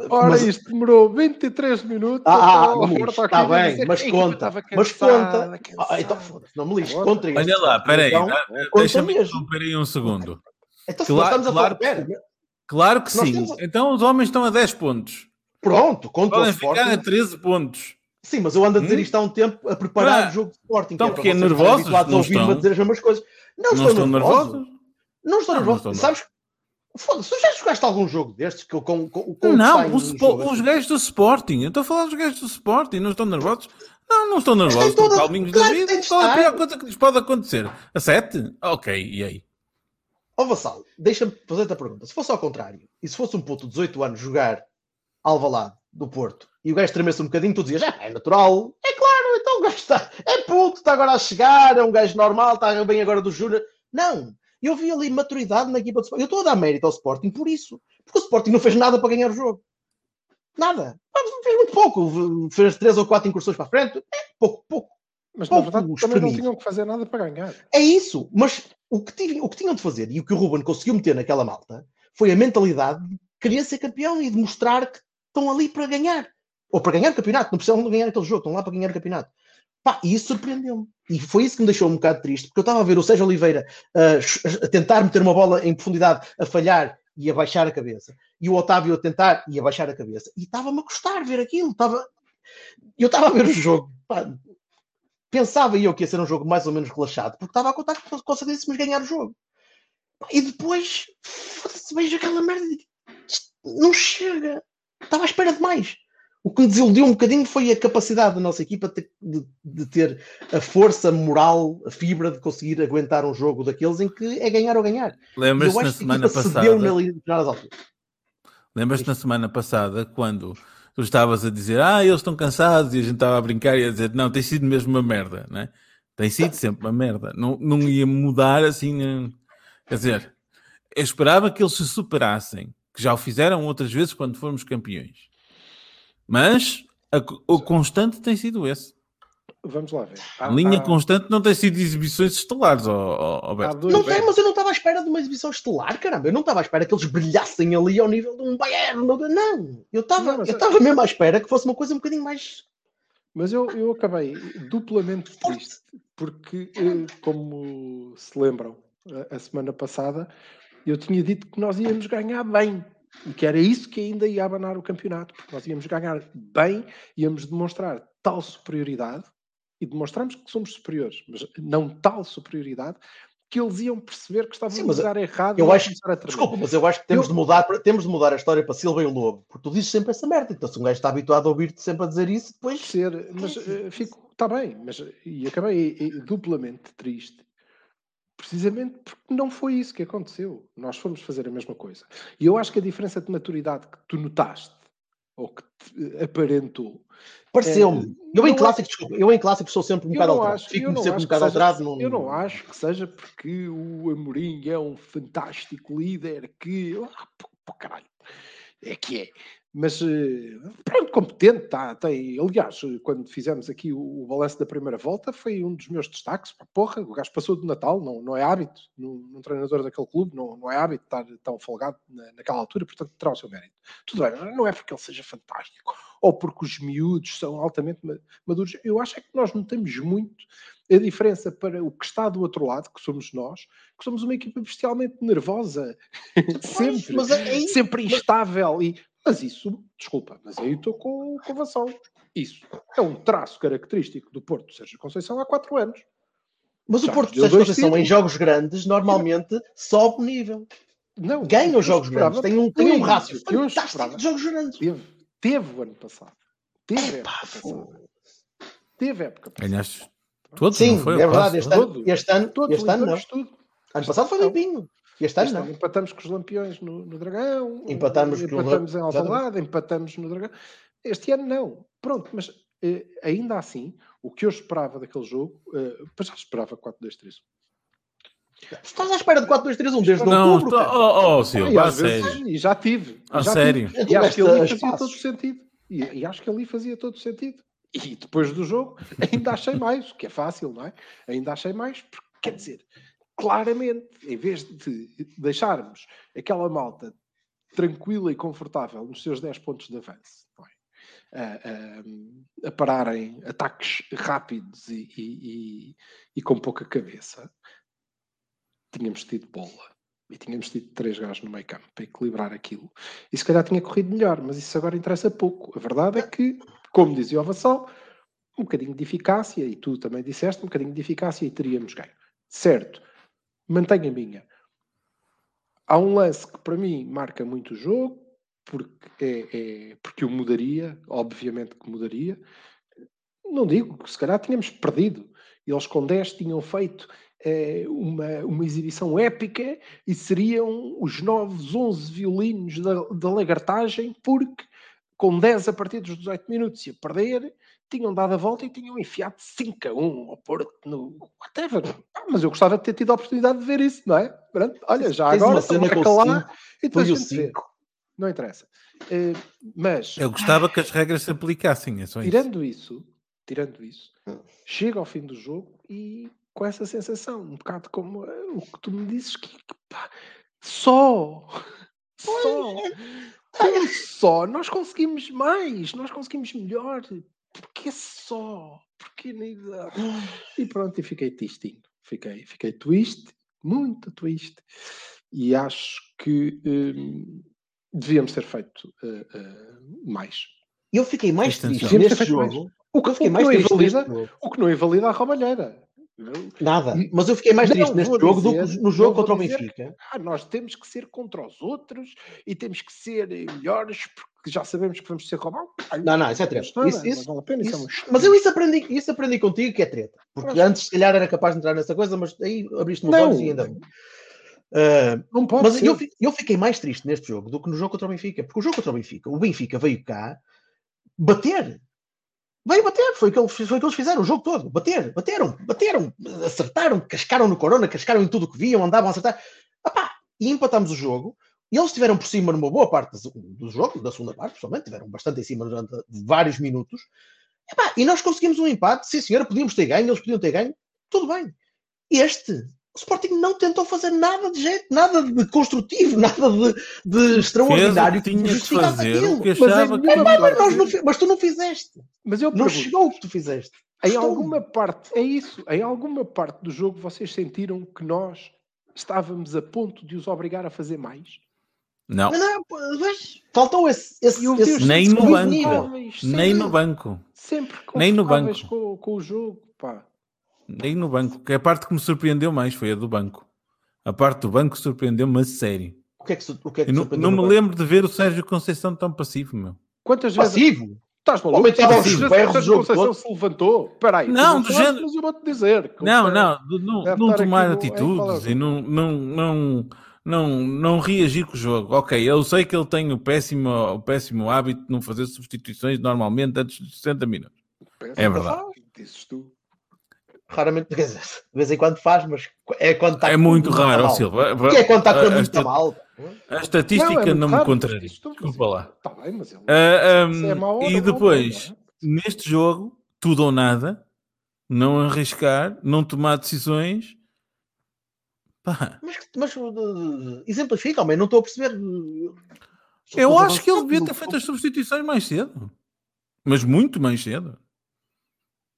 Ora,
Mas-
isto demorou 23 minutos.
Ah, ah, está
aqui a
bem, mas conta. Mas conta.
cansada.
Ah, então foda-se, não me lixes.
Conta.
Olha lá, peraí,
então, conta
deixa-me interromper aí um segundo.
Então, se
Claro-
nós estamos a
claro
falar. Pera,
Claro que sim.
temos-
Então os homens estão a 10 pontos.
pronto, contra o
Podem ficar a
Sporting.
13 pontos.
Sim, mas eu ando a dizer
Hum?
isto há um tempo a preparar
Ah,
o jogo de Sporting.
então
que é
porque
estarem
nervosos não
ouvir-me a
estão?
dizer as mesmas coisas. Não,
Não estão
nervoso.
nervosos?
Não estou
Não, não
nervoso.
estão
Sabes? Foda-se, tu já jogaste algum jogo destes que eu com, com, com
Não, os
assim?
gajos do Sporting. Eu estou a falar dos gajos do Sporting. Não estão nervosos? Não, não estão nervosos. Estão
toda-
calminhos
claro
da vida. Qual é a pior coisa que lhes pode acontecer? A 7? Ok, e aí?
Ó Vassal, deixa-me fazer-te a pergunta. Se fosse ao contrário, e se fosse um puto de 18 anos jogar Alvalade do Porto e o gajo tremesse um bocadinho, tu dizias, é, é natural. É claro, então o gajo está, é puto, está agora a chegar, é um gajo normal, está bem agora do Júnior. Não, eu vi ali maturidade na equipa do Sporting. Eu estou a dar mérito ao Sporting por isso. Porque o Sporting não fez nada para ganhar o jogo. Nada. Fez muito pouco. Fez três ou quatro incursões para a frente. É, pouco, pouco.
Mas na verdade também não tinham que fazer nada para ganhar.
É isso, mas o que, tive- o que tinham de fazer e o que o Ruben conseguiu meter naquela malta foi a mentalidade de querer ser campeão e de mostrar que estão ali para ganhar. Ou para ganhar o campeonato, não precisam de ganhar aquele jogo, estão lá para ganhar o campeonato. Pá, e isso surpreendeu-me. E foi isso que me deixou um bocado triste, porque eu estava a ver o Sérgio Oliveira ah, a tentar meter uma bola em profundidade, a falhar e a baixar a cabeça. E o Otávio a tentar e a baixar a cabeça. E estava-me a custar ver aquilo. Estava... Eu estava a ver o jogo. pá, pensava eu que ia ser um jogo mais ou menos relaxado, porque estava a contar que conseguíssemos ganhar o jogo. E depois, foda-se, vejo aquela merda e "Isto não chega. Estava à espera de mais. O que me desiludiu um bocadinho foi a capacidade da nossa equipa de, de- de ter a força moral, a fibra de conseguir aguentar um jogo daqueles em que é ganhar ou ganhar.
Lembras-te na semana passada?
na.
Lembras-te na semana passada quando tu estavas a dizer ah, eles estão cansados e a gente estava a brincar e a dizer não, tem sido mesmo uma merda, né? Tem sido sempre uma merda. Não, não ia mudar assim. eh, Quer dizer, eu esperava que eles se superassem, que já o fizeram outras vezes quando fomos campeões. Mas a o constante tem sido esse.
Vamos lá ver. Há-
Linha
há-
constante não tem sido exibições estelares, ó, Beto.
dois-
Não tem, mas eu não estava à espera de uma exibição estelar, caramba. Eu não estava à espera que eles brilhassem ali ao nível de um Bayern. Não, eu estava
mas
eu estava mesmo à espera que fosse uma coisa um bocadinho mais.
Mas eu, eu acabei duplamente triste, porque, eh, como se lembram, a, a semana passada eu tinha dito que nós íamos ganhar bem e que era isso que ainda ia abanar o campeonato, porque nós íamos ganhar bem, íamos demonstrar tal superioridade e demonstramos que somos superiores, mas não tal superioridade que eles iam perceber que estavam
Sim,
no
mas
lugar errado
eu
e
acho-
a.
Desculpa, mas eu acho que temos,
Eu-
de mudar, temos de mudar a história para Silva e o Lobo. Porque tu dizes sempre essa merda. Então, se um gajo está habituado a ouvir-te sempre a dizer isso, depois.
ser, mas eh, fico, está bem, mas e acabei eh, duplamente triste, precisamente porque não foi isso que aconteceu. Nós fomos fazer a mesma coisa. E eu acho que a diferença de maturidade que tu notaste, ou que aparentou,
Pareceu-me.
É,
eu em
não
clássicos, eu em clássicos sou sempre um bocado alterado. Fico-me
não
sempre um bocado alterado. Não,
eu não acho que seja porque o Amorim é um fantástico líder que, ah, pô, pô, caralho, é que é. Mas eh, pronto, competente, tá, tem. Aliás, eh, quando fizemos aqui o, o balanço da primeira volta, foi um dos meus destaques. Porra, o gajo passou do Natal, não, não é hábito, num, num treinador daquele clube, não, não é hábito estar tão folgado na- naquela altura, portanto terá o seu mérito. Tudo bem, não é porque ele seja fantástico, ou porque os miúdos são altamente ma- maduros. Eu acho é que nós notamos muito a diferença para o que está do outro lado, que somos nós, que somos uma equipa bestialmente nervosa, sempre,
mas é
sempre instável. E, mas isso, desculpa, mas aí estou com, com o Vassal. Isso é um traço característico do Porto de Sérgio Conceição há quatro anos.
Mas o
Já
Porto de Sérgio Conceição em jogos grandes normalmente sobe o nível.
Não,
Ganha os jogos
esperava
grandes. Tem um, tem um rácio fantástico de jogos grandes.
Teve, teve o ano passado. Teve época passada. Teve época passada.
Ganhaste todos,
Sim,
não foi?
é verdade. Este ano, este ano,
Todos,
este ano não.
tudo.
Ano passado foi
Não.
limpinho. Este ano
Este
não.
ano empatamos com os Lampiões no, no Dragão,
Empatamos
empatamos em
Exatamente.
Alvalade, empatamos no Dragão. Este ano não. Pronto, mas eh, ainda assim, o que eu esperava daquele jogo, eh, pois já esperava 4-2-3.
Estás à espera de 4-2-3-1 desde
Não,
outubro. cara.
oh, oh,
E
Silva, a sério.
E já tive.
A
já
sério?
tive. E acho que ali fazia todo sentido. E, e acho que ali fazia todo sentido. E depois do jogo, ainda achei mais, o que é fácil, não é? Ainda achei mais, porque quer dizer, claramente, em vez de deixarmos aquela malta tranquila e confortável nos seus 10 pontos de avanço, é? a, a- a pararem ataques rápidos e, e- e- e com pouca cabeça, tínhamos tido bola. E tínhamos tido três gajos no meio campo para equilibrar aquilo. E se calhar tinha corrido melhor, mas isso agora interessa pouco. A verdade é que, como dizia o Vassal, um bocadinho de eficácia, e tu também disseste, um bocadinho de eficácia e teríamos ganho. Certo, mantenho a minha. Há um lance que para mim marca muito o jogo, porque, é, é- porque eu mudaria, obviamente que mudaria. Não digo que se calhar tínhamos perdido. Eles com 10 tinham feito eh, uma, uma exibição épica e seriam os novos 11 violinos da, da lagartagem, porque com 10 a partir dos 18 minutos e a perder, tinham dado a volta e tinham enfiado 5 a 1 ao Porto no whatever. Ah, mas eu gostava de ter tido a oportunidade de ver isso, não é? Pronto, olha, já
Tens
agora
uma cena
marca lá
cinco,
e depois a
o
gente vê.
5.
Não interessa. Eh, mas
Eu gostava que as regras se aplicassem, é só isso.
tirando isso, tirando isso,
Hum.
chega ao fim do jogo e com essa sensação, um bocado como eh, o que tu me dizes que, que, pá, só, só, com só, nós conseguimos mais, nós conseguimos melhor, porque só, porque nem dá. E pronto, e fiquei tristinho, fiquei, fiquei twist, muito twist, e acho que hum, devíamos ter feito eh, eh, mais.
Eu fiquei mais triste
Devíamos ter
neste
feito mais.
jogo.
O que, o que não
neste
invalida,
jogo.
o que não invalida a roubalheira. Não-
Nada. Mas eu fiquei mais
não
triste neste
vou
jogo do
dizer-
que no jogo
não
contra o Benfica.
Ah, nós temos que ser contra os outros e temos que ser melhores porque já sabemos que vamos ser. Ai,
Não, não, isso é treta.
nada,
Isso-
não
isso-
vale pena, isso é
Isso- mas eu isso aprendi, isso aprendi contigo que é treta. Porque
Pronto.
antes, se calhar, era capaz de entrar nessa coisa, mas aí abriste-me os
Não.
olhos e ainda bem. Ah,
Não pode
mas
ser.
eu, eu fiquei mais triste neste jogo do que no jogo contra o Benfica. Porque o jogo contra o Benfica, o Benfica veio cá bater. Veio bater, foi o que, eles, fizeram o jogo todo. Bater, bateram, bateram, acertaram, cascaram no Corona, cascaram em tudo o que viam, andavam a acertar. Epá, e empatámos o jogo. E eles estiveram por cima numa boa parte do, jogo, da segunda parte, pessoalmente, tiveram bastante em cima durante vários minutos. Epá, e nós conseguimos um empate, sim senhora, podíamos ter ganho, eles podiam ter ganho, tudo bem. Este, o Sporting não tentou fazer nada de jeito, nada de construtivo, nada de, de extraordinário
que tinha que
justificasse
fazer,
aquilo.
Mas
achava que
mas,
parte-
nós não fi- mas tu não fizeste.
Mas eu
Não chegou o que tu fizeste.
em
Estou-
alguma parte, é isso, em alguma parte do jogo vocês sentiram que nós estávamos a ponto de os obrigar a fazer mais?
Não,
Mas não, mas faltou esse, esse, esse
Nem no
sempre
banco. nem no banco.
Sempre
Nem no banco.
Com, com o jogo, pá.
Nem no banco. Que a parte que me surpreendeu mais foi a do banco. A parte do banco surpreendeu-me a sério.
O que é que, o que, é que
não,
surpreendeu
não me
no
lembro de ver o Sérgio Conceição tão passivo, meu.
Quantas vezes
Passivo?
estás
O
maluco?
homem estava aos
vezes
berros
o Conceição se levantou? Espera aí,
Não, do género-
mas eu vou-te dizer. que
Não,
o-
não, não, tomar
é
atitudes e não, não, não, não, não reagir com o jogo. Ok, eu sei que ele tem o péssimo, o péssimo hábito de não fazer substituições normalmente antes de 60 minutos.
Pensa,
É verdade.
Dizes tu.
Raramente, quer dizer, de vez em quando faz, mas é quando está
É muito
muito
raro,
mal.
Silva.
O que é quando está com
a
muito
esta-
mal?
A estatística
Não, é
não me contraria. Desculpa lá.
Está bem, mas ele...
Ah,
Isso é mau hora,
e depois,
hora, não
neste jogo, tudo ou nada, não arriscar, não tomar decisões. Pá,
Mas, mas uh, exemplifica, homem, não estou a perceber. uh,
eu acho que ele devia ter feito as substituições mais cedo. Mas muito mais cedo.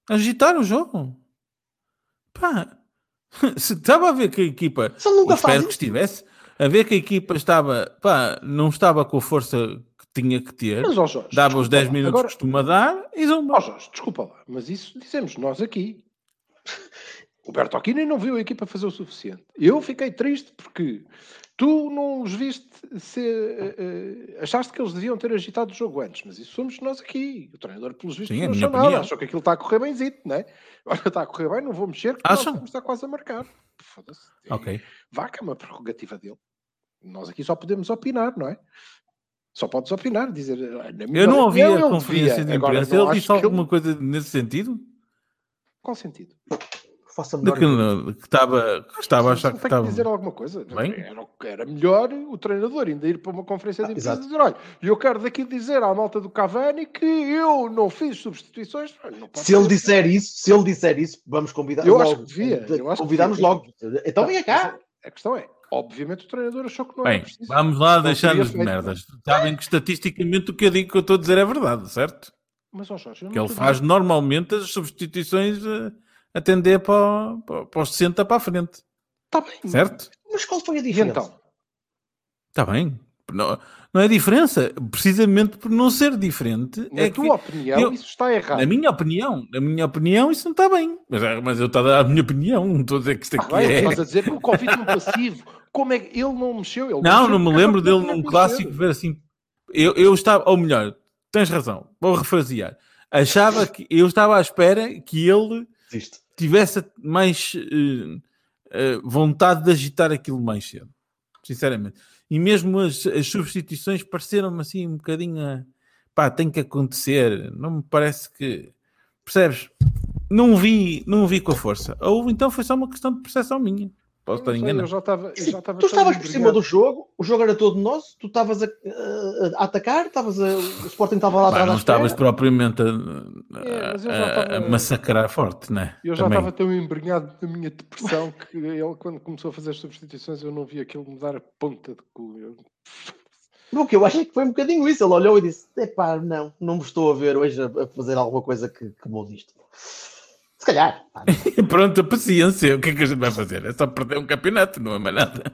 Agitar o jogo. Pá, se estava a ver que a equipa.
Ele nunca
espero que estivesse. A ver que a equipa estava. Pá, não estava com a força que tinha que ter.
Mas, ó Jorge,
Dava os
desculpa
10
lá,
minutos
Agora,
que costuma dar e zumba.
ó Jorge, desculpa lá, mas isso dizemos nós aqui. O Bertolini não viu a equipa fazer o suficiente. Eu fiquei triste porque tu não os viste ser. eh, achaste que eles deviam ter agitado o jogo antes, mas isso somos nós aqui. O treinador, pelos vistos,
Sim,
não achou nada.
opinião.
Achou que aquilo está a correr bemzito, não é? Olha, está a correr bem, não vou mexer, porque
Acham?
nós estar quase a marcar. Foda-se.
Ok.
Vá, que é uma prerrogativa dele. Nós aqui só podemos opinar, não é? Só podes opinar, dizer. "Ah, na minha
Eu não ouvi a conferência
devia."
de imprensa. Ele disse alguma coisa nesse sentido?
Qual sentido?
Faça
De
melhor.
que, que estava, que estava a achar que estava.
que dizer alguma coisa.
Bem.
Era, era melhor o treinador ainda ir para uma conferência de
Ah,
imprensa e dizer: olha, eu quero daqui dizer à malta do Cavani que eu não fiz substituições. Não
Se ele
ser.
disser isso, se ele disser isso, vamos convidar.
Eu acho
logo.
que devia, eu acho que
Convidamos
devia.
logo. Então venha cá.
A questão é: obviamente o treinador achou que não
Bem,
preciso.
vamos lá deixar-nos de merdas. Sabem que estatisticamente o que eu digo que eu estou a dizer é verdade, certo?
Mas, ó Jorge, eu não
Que ele faz
dizer-
normalmente as substituições a atender para, para, para os 60 para a frente,
Tá bem.
certo?
Mas qual foi a diferença?
então?
Está bem. Não, não é diferença. Precisamente por não ser diferente.
Na
é
tua
que,
opinião,
eu-
isso está errado.
na minha opinião, na minha opinião, isso não está bem. Mas, é- mas eu estou a dar a minha opinião, não estou a dizer que isto
Ah,
aqui
bem,
é.
Estás a dizer que o Covid no passivo. Como é que ele não mexeu? Ele
Não,
mexeu
não me lembro dele num clássico ver assim. Eu, eu estava, ou melhor, tens razão, vou refrasear. Achava que eu estava à espera que ele
Existe.
tivesse mais eh, eh, vontade de agitar aquilo mais cedo, sinceramente. E mesmo as, as substituições pareceram-me assim um bocadinho a, pá, tem que acontecer. Não me parece que percebes? Não vi, não vi com a força. Ou então foi só uma questão de percepção minha. Posso estar enganado.
Eu já eu
tu estavas por cima do jogo, o jogo era todo nosso, tu estavas a, a- a atacar, estavas a, o Sporting estava lá atrás
não estavas propriamente a,
É, já
a- massacrar forte, né?
Eu já estava tão embrenhado na minha depressão que ele, quando começou a fazer as substituições, eu não vi aquilo me dar a ponta de cu. Eu-
O que eu acho que foi um bocadinho isso. Ele olhou e disse: Epá, não, não me estou a ver hoje a, a fazer alguma coisa que, que mude isto. Se calhar.
Pronto, paciência. O que é que a gente vai fazer? É só perder um campeonato, não é mais nada.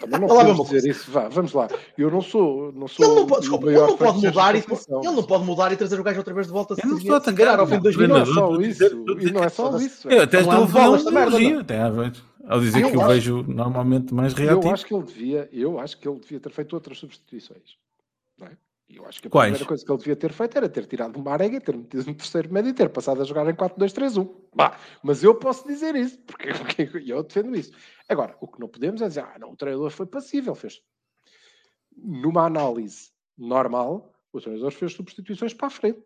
Também não
meu
dizer isso. Vá, vamos lá. Eu não sou. Não sou
Ele não pode, desculpa, ele não pode mudar e ele não pode mudar e trazer o gajo outra vez de volta
Eu não estou a
calhar ao fim de dois
E não é
minutos.
só
a
isso. E não é só isso.
Eu até estou a
esta
um elogio, até à vez. Ao dizer
Eu
que eu
acho-
vejo normalmente mais
Eu
reativo.
acho que ele devia, eu acho que ele devia ter feito outras substituições. Não é? E Eu acho que a
Quais?
primeira coisa que ele devia ter feito era ter tirado uma arega, ter metido no terceiro médio e ter passado a jogar em 4-2-3-1. Bah, mas eu posso dizer isso, porque, porque eu defendo isso. Agora, o que não podemos é dizer, ah, não, o treinador foi passível, fez. Numa análise normal, o treinador fez substituições para a frente.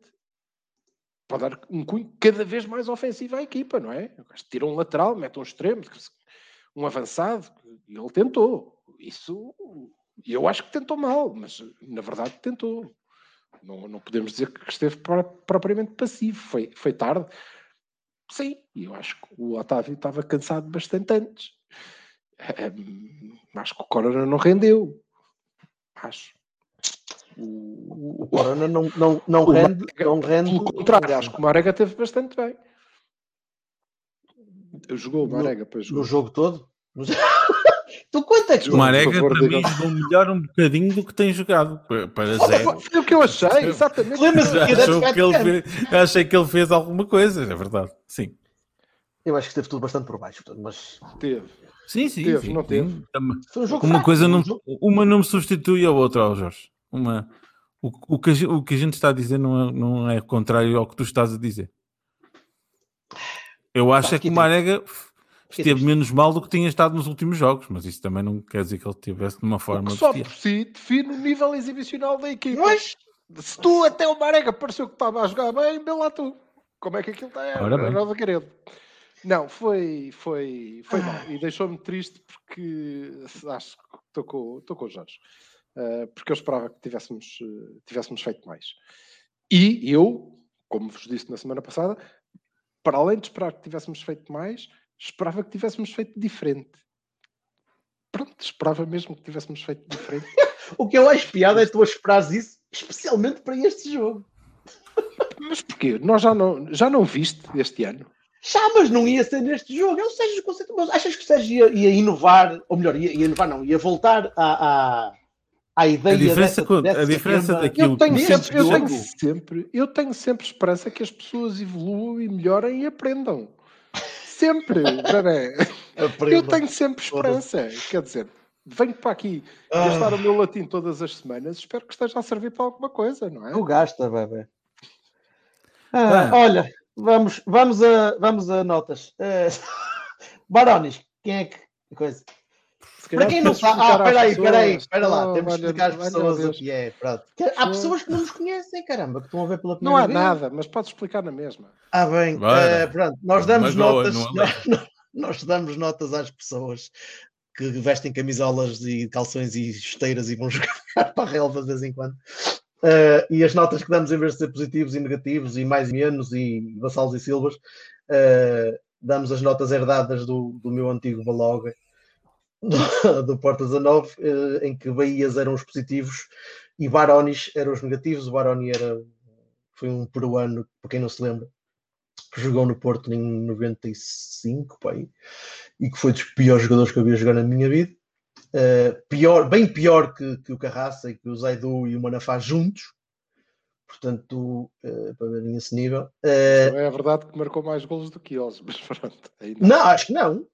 Para dar um cunho cada vez mais ofensivo à equipa, não é? Tira um lateral, mete um extremo, um avançado, e ele tentou. Isso, eu acho que tentou mal, mas na verdade tentou. Não, não podemos dizer que esteve pro- propriamente passivo. Foi, foi tarde. Sim, e eu acho que o Otávio estava cansado bastante antes. Hum, acho que o Corona não rendeu. Acho. O,
O Corona não, não, não
o
rende,
Marega-
não rende.
Pelo contrário, acho que o Marega teve bastante bem. Jogou o
No-
Marega, pois
no jogo todo. tu quanto é que
O Marega
favor,
para mim
diga.
jogou melhor um bocadinho do que tem jogado. Para- zero.
Foi o que eu achei, exatamente.
Lembra-se que
ele fez, achei que ele fez alguma coisa, é verdade. Sim.
Eu acho que esteve tudo bastante por baixo, mas
Teve.
Sim, sim.
Teve,
sim,
não teve?
Também.
foi um jogo
Uma
fraco,
coisa
foi um
não,
jogo-
uma não me substitui a outra, ó Jorge. Uma, o, o, que a, o que a gente está a dizer não é, não é contrário ao que tu estás a dizer. Eu acho é que o Marega esteve menos mal do que tinha estado nos últimos jogos, mas isso também não quer dizer que ele estivesse de uma
O
forma
que só por si define o nível exibicional da equipa.
Mas,
Se tu até o Marega pareceu que estava a jogar bem, vê lá tu. Como é que aquilo está?
Bem.
Nova querido. Não, foi, foi, foi mal. E deixou-me triste porque acho que estou com, estou com o Jorge. Uh, porque eu esperava que tivéssemos, uh, tivéssemos feito mais. E eu, como vos disse na semana passada, para além de esperar que tivéssemos feito mais, esperava que tivéssemos feito diferente. Pronto, esperava mesmo que tivéssemos feito diferente.
o que eu acho piada é tu esperares isso, especialmente para este jogo.
Mas porquê? Nós já não, já não viste este ano?
Já, mas não ia ser neste jogo. É o Sérgio Conceição. Mas achas que o Sérgio ia, ia inovar, ou melhor, ia, ia inovar, não, ia voltar à, à, à ideia
A diferença,
dessa,
com-
dessa
a diferença
tema?
daquilo
Eu tenho,
que
sempre, eu, tenho sempre, eu tenho sempre esperança que as pessoas evoluam e melhorem e aprendam. Sempre, bebê. Eu tenho sempre esperança. Quer dizer, venho para aqui
Ah.
gastar o meu latim todas as semanas, espero que esteja a servir para alguma coisa, não é?
Tu gasta, bebê. Ah,
Ah.
Olha, vamos, vamos, a, vamos a notas. Eh, Barones, quem é que. Coisa. Para quem não sabe. Ah,
explicar às
espera aí, espera aí,
pessoas.
espera lá.
Oh,
Temos de
olha,
explicar às pessoas o que é. Pronto. Que- Há
Pessoa-
pessoas que não nos conhecem, caramba, que estão a ver pela
Não
primeira
há
vez.
nada, mas podes explicar na mesma.
Ah, bem, eh, pronto, nós damos
Magoa,
notas,
não é
nós, damos notas às pessoas que vestem camisolas e calções e esteiras e vão jogar para a relva de vez em quando. Eh, e as notas que damos, em vez de ser positivos e negativos, e mais e menos, e vassalos e silvas, eh, damos as notas herdadas do, do meu antigo Baloga, do, do Porta 19, eh, em que Bahias eram os positivos e Baronis eram os negativos. O Baroni era, foi um peruano, para quem não se lembra, que jogou no Porto em 95, pá, aí, e que foi dos piores jogadores que eu vi jogar na minha vida. Uh, pior, bem pior que, que o Carraça e que o Zaidu e o Manafá juntos. Portanto, uh, para verem esse nível. Uh,
É verdade que marcou mais golos do que eles, mas pronto. aí
não, acho que não.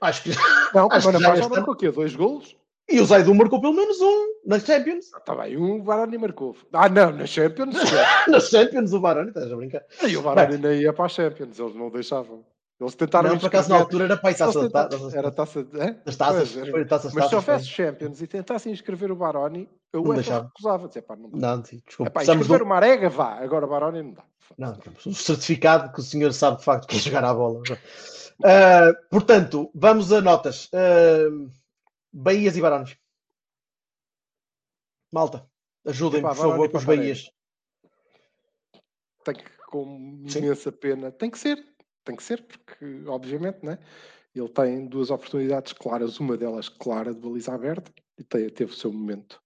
Acho que.
Não,
Acho que já este
marcou o quê? Dois golos?
E o Zaidu marcou pelo menos um na Champions.
Está bem, um o Baroni marcou. Ah, não, na Champions.
Na Champions, o Baroni, estás a brincar?
E o Baroni nem ia para a Champions, eles não o deixavam. Eles tentaram
Não, por acaso na altura era para
eles
taça,
tentaram-
taça,
Era taça hã?
das taças.
Pois, era.
Taças,
Mas se houvesse. Champions e tentassem inscrever o Baroni, eu
Não
UEFA
deixava.
recusava. Dizia, pá, não dá.
Não, desculpa. Um-
inscrever o Marega, vá. Agora o Baroni não dá.
Não, o certificado que o senhor sabe de facto que jogar à bola. Ah, portanto, vamos a notas. Uh, Bahias e Barões. Malta, ajudem,
Epá,
por favor, com os Bahias.
Tem que, com
Sim.
imensa pena, tem que ser, tem que ser, porque obviamente, né? Ele tem duas oportunidades claras, uma delas clara de baliza aberta, e teve o seu momento.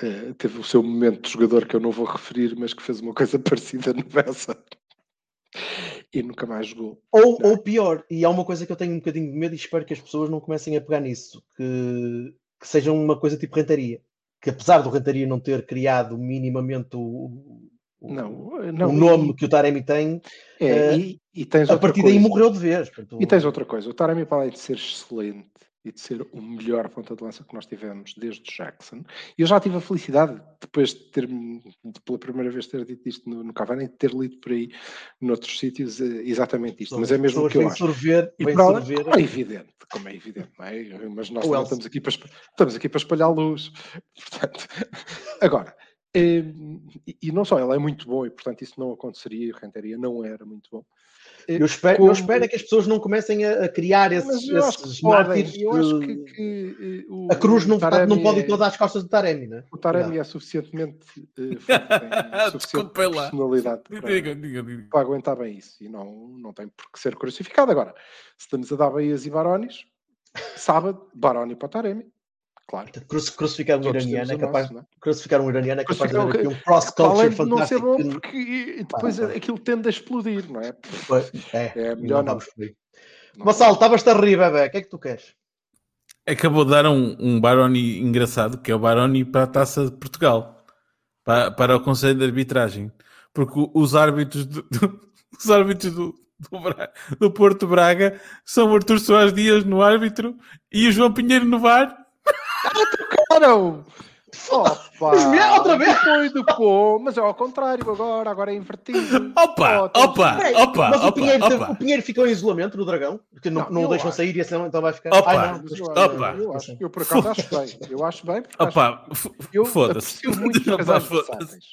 Eh, teve o seu momento de jogador que eu não vou referir, mas que fez uma coisa parecida no Bessa. E nunca mais jogou.
Ou, ou pior, e há uma coisa que eu tenho um bocadinho de medo e espero que as pessoas não comecem a pegar nisso, que, que seja uma coisa tipo rentaria. Que apesar do rentaria não ter criado minimamente o, o,
Não,
o
não.
nome que o Taremi tem,
É,
eh,
e, e
a partir daí morreu de vez. Portanto,
E tens outra coisa, o Taremi para além de ser excelente e de ser o melhor ponta de lança que nós tivemos desde Jackson, e eu já tive a felicidade, depois de ter de pela primeira vez ter dito isto no, no Cavani, de ter lido por aí noutros sítios eh, exatamente isto, mas é mesmo o que eu acho.
sorver,
E para
sorver.
como é evidente, como é evidente, não é? Mas nós
O
também
Elcio.
estamos aqui, para, estamos aqui para espalhar luz. Portanto, agora, eh, e, e não só ele é muito bom, e portanto isso não aconteceria, e o Renteria não era muito bom.
Eu espero,
como-
eu espero é que as pessoas não comecem a, a criar esses,
eu acho
esses mártires.
Eu acho que, que, eh, o,
A cruz não,
Taremi
não pode ir
é-
toda às costas de Taremi, né?
O Taremi é suficientemente eh, forte, tem suficiente personalidade para,
Diga, diga, diga.
para aguentar bem isso e não, não tem por que ser crucificado. Agora, se estamos a dar Bahias e Barones, sábado, Baroni para o Taremi, claro.
Cruci- Crucificar um iraniano é capaz,
nosso, é?
crucificar um iraniano é capaz de haver
o
aqui um cross-culture
de não ser
fantástico.
bom,
que-
porque e depois
pá.
aquilo tende a explodir, não é?
Pois, É,
É melhor
não
não.
Vassal, estavas-te a rir, bebê. O que é que tu queres?
Acabou de dar um, um Baroni engraçado, que é o Baroni para a Taça de Portugal, para, para o Conselho de Arbitragem. Porque os árbitros do, do- os árbitros do, do, do Porto Braga são o Artur Soares Dias no árbitro e o João Pinheiro no VAR.
Claro! Opa!
Outra vez!
Foi do pô, mas é ao contrário agora, agora é invertido.
Opa,
Oh,
opa,
Peraí,
opa,
mas o,
opa,
Pinheiro, teve-
opa.
o Pinheiro ficou em isolamento no Dragão, porque não,
Não,
não o deixam
acho.
sair e assim então vai ficar.
Opa,
Ai, não,
Opa.
eu, acho, eu por acaso acho bem. Eu acho bem porque
Opa, f-
eu
foda-se.
aprecio muito os casais
Foda-se.
versáteis.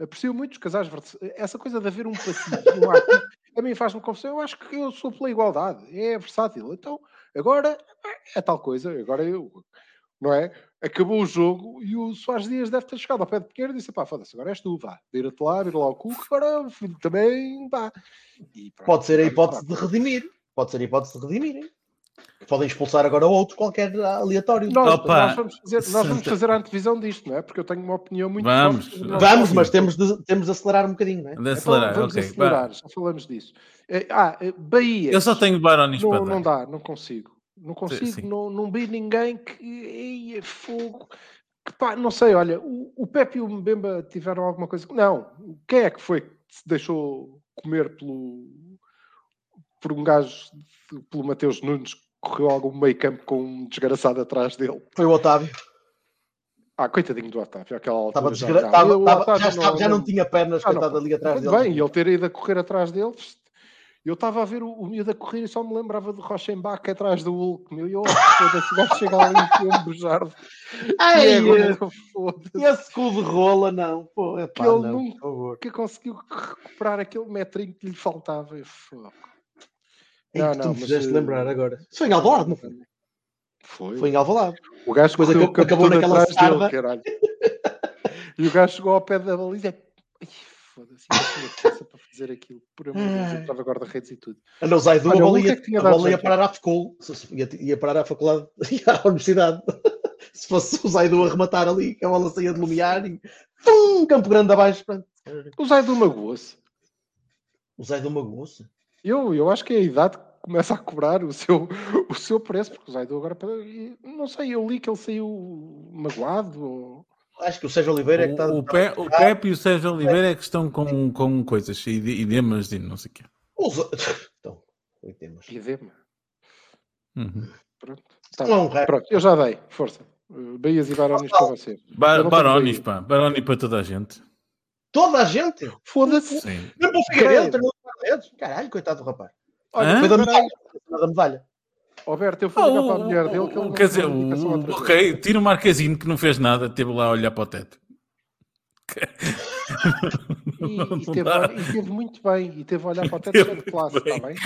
Aprecio muito os casais versáteis. Essa coisa de haver um passivo e um ativo, a mim faz-me confusão. Eu acho que eu sou pela igualdade. É versátil. Então, agora é tal coisa. Agora eu, não é? Acabou o jogo e o Soares Dias deve ter chegado ao pé de Pinheiro e disse: pá, foda-se, agora és tu, vá. Vira-te lá, vira lá o cu, agora filho, também vá. Pronto,
Pode ser a hipótese de redimir. Pode ser a hipótese de redimirem. Podem expulsar agora outro qualquer aleatório.
Nós, nós vamos fazer, nós vamos fazer a antevisão disto, não é? Porque eu tenho uma opinião muito
Vamos.
Vamos, mas temos de, temos de acelerar um bocadinho, não é?
De
Então,
acelerar,
vamos
ok.
acelerar, já falamos disso. Eh, Ah, eh, Bahia.
Eu só tenho Baronis para
não,
dar.
não dá, não consigo. Não consigo,
sim.
não, não vi ninguém que. Ei, é fogo. Que, pá, não sei, olha, o, o Pepe e o Mbemba tiveram alguma coisa. Não, quem é que foi que se deixou comer pelo. por um gajo, de- pelo Mateus Nunes, que correu algum meio campo com um desgraçado atrás dele?
Foi o Otávio.
Ah, coitadinho do Otávio, aquela altura.
Estava
já-
desgra...
já-
estava-
Otávio
já, estava- já não tinha pernas,
Ah, não,
coitado ali atrás
Muito
dele.
bem, e ele ter ido a correr atrás deles. Eu estava a ver o, o miúdo a correr e só me lembrava do Rochenbach atrás do Hulk. Meu, e eu, oh, foda-se, o gajo chega ali e um bujardo.
Ai,
E agora,
esse-
foda-se,
esse cu de rola, não. Pô, é pá,
Que ele
não,
nunca- que conseguiu recuperar aquele metrinho que lhe faltava. Eu.
Ei,
Não,
que tu
não,
me
mas,
fizeste
eh,
lembrar agora. Foi em Alvalade, não foi?
Foi.
Foi em Alvalade.
O gajo
Depois
correu
acabou- naquela
dele,
sarda.
caralho. E o gajo chegou ao pé da baliza. e- foda-se, tinha força para fazer aquilo. Por amor de Deus, eu estava guarda-redes e tudo.
A não, Zaidu, a
Olha, o
bola ia,
que tinha
a
dado
bola ia parar à faculdade. Ia, ia parar à faculdade e à universidade. Se fosse o Zaidu a rematar ali, que a bola saía de lumiar e pum, Campo Grande abaixo. Pronto.
O Zaidu magoou-se.
O Zaidu magoou-se.
Eu, eu acho que é a idade que começa a cobrar o seu, o seu preço, porque o Zaidu agora, e não sei, eu li que ele saiu magoado. Ou...
Acho que o Sérgio Oliveira é que está.
O, o, Pe- o Pepe e o Sérgio Oliveira é que estão com, com coisas, ide- idemas e não sei o quê.
O Za- Então, foi temas.
Edema.
Uhum.
Pronto. Tá
Não é um.
Pronto, eu já dei. Força. Bahias e Barones para você.
Ba
Eu não tenho
Baronis, pá. Baroni para toda a gente.
Toda a gente?
Foda-se.
Sim.
Mesmo o Figueiredo, treinador do guarda-redes. Caralho, coitado do rapaz.
Olha,
Hã?
Foi da medalha. Foi da medalha.
Alberto, eu fui
Ah,
ligar
o-
para a mulher dele que ele
quer dizer, o, ok, tira o Marquezine que não fez nada, esteve lá a olhar para o teto.
E,
Não
e, teve, e teve muito bem. E teve a olhar para o teto
Teve
cheio de classe, está bem?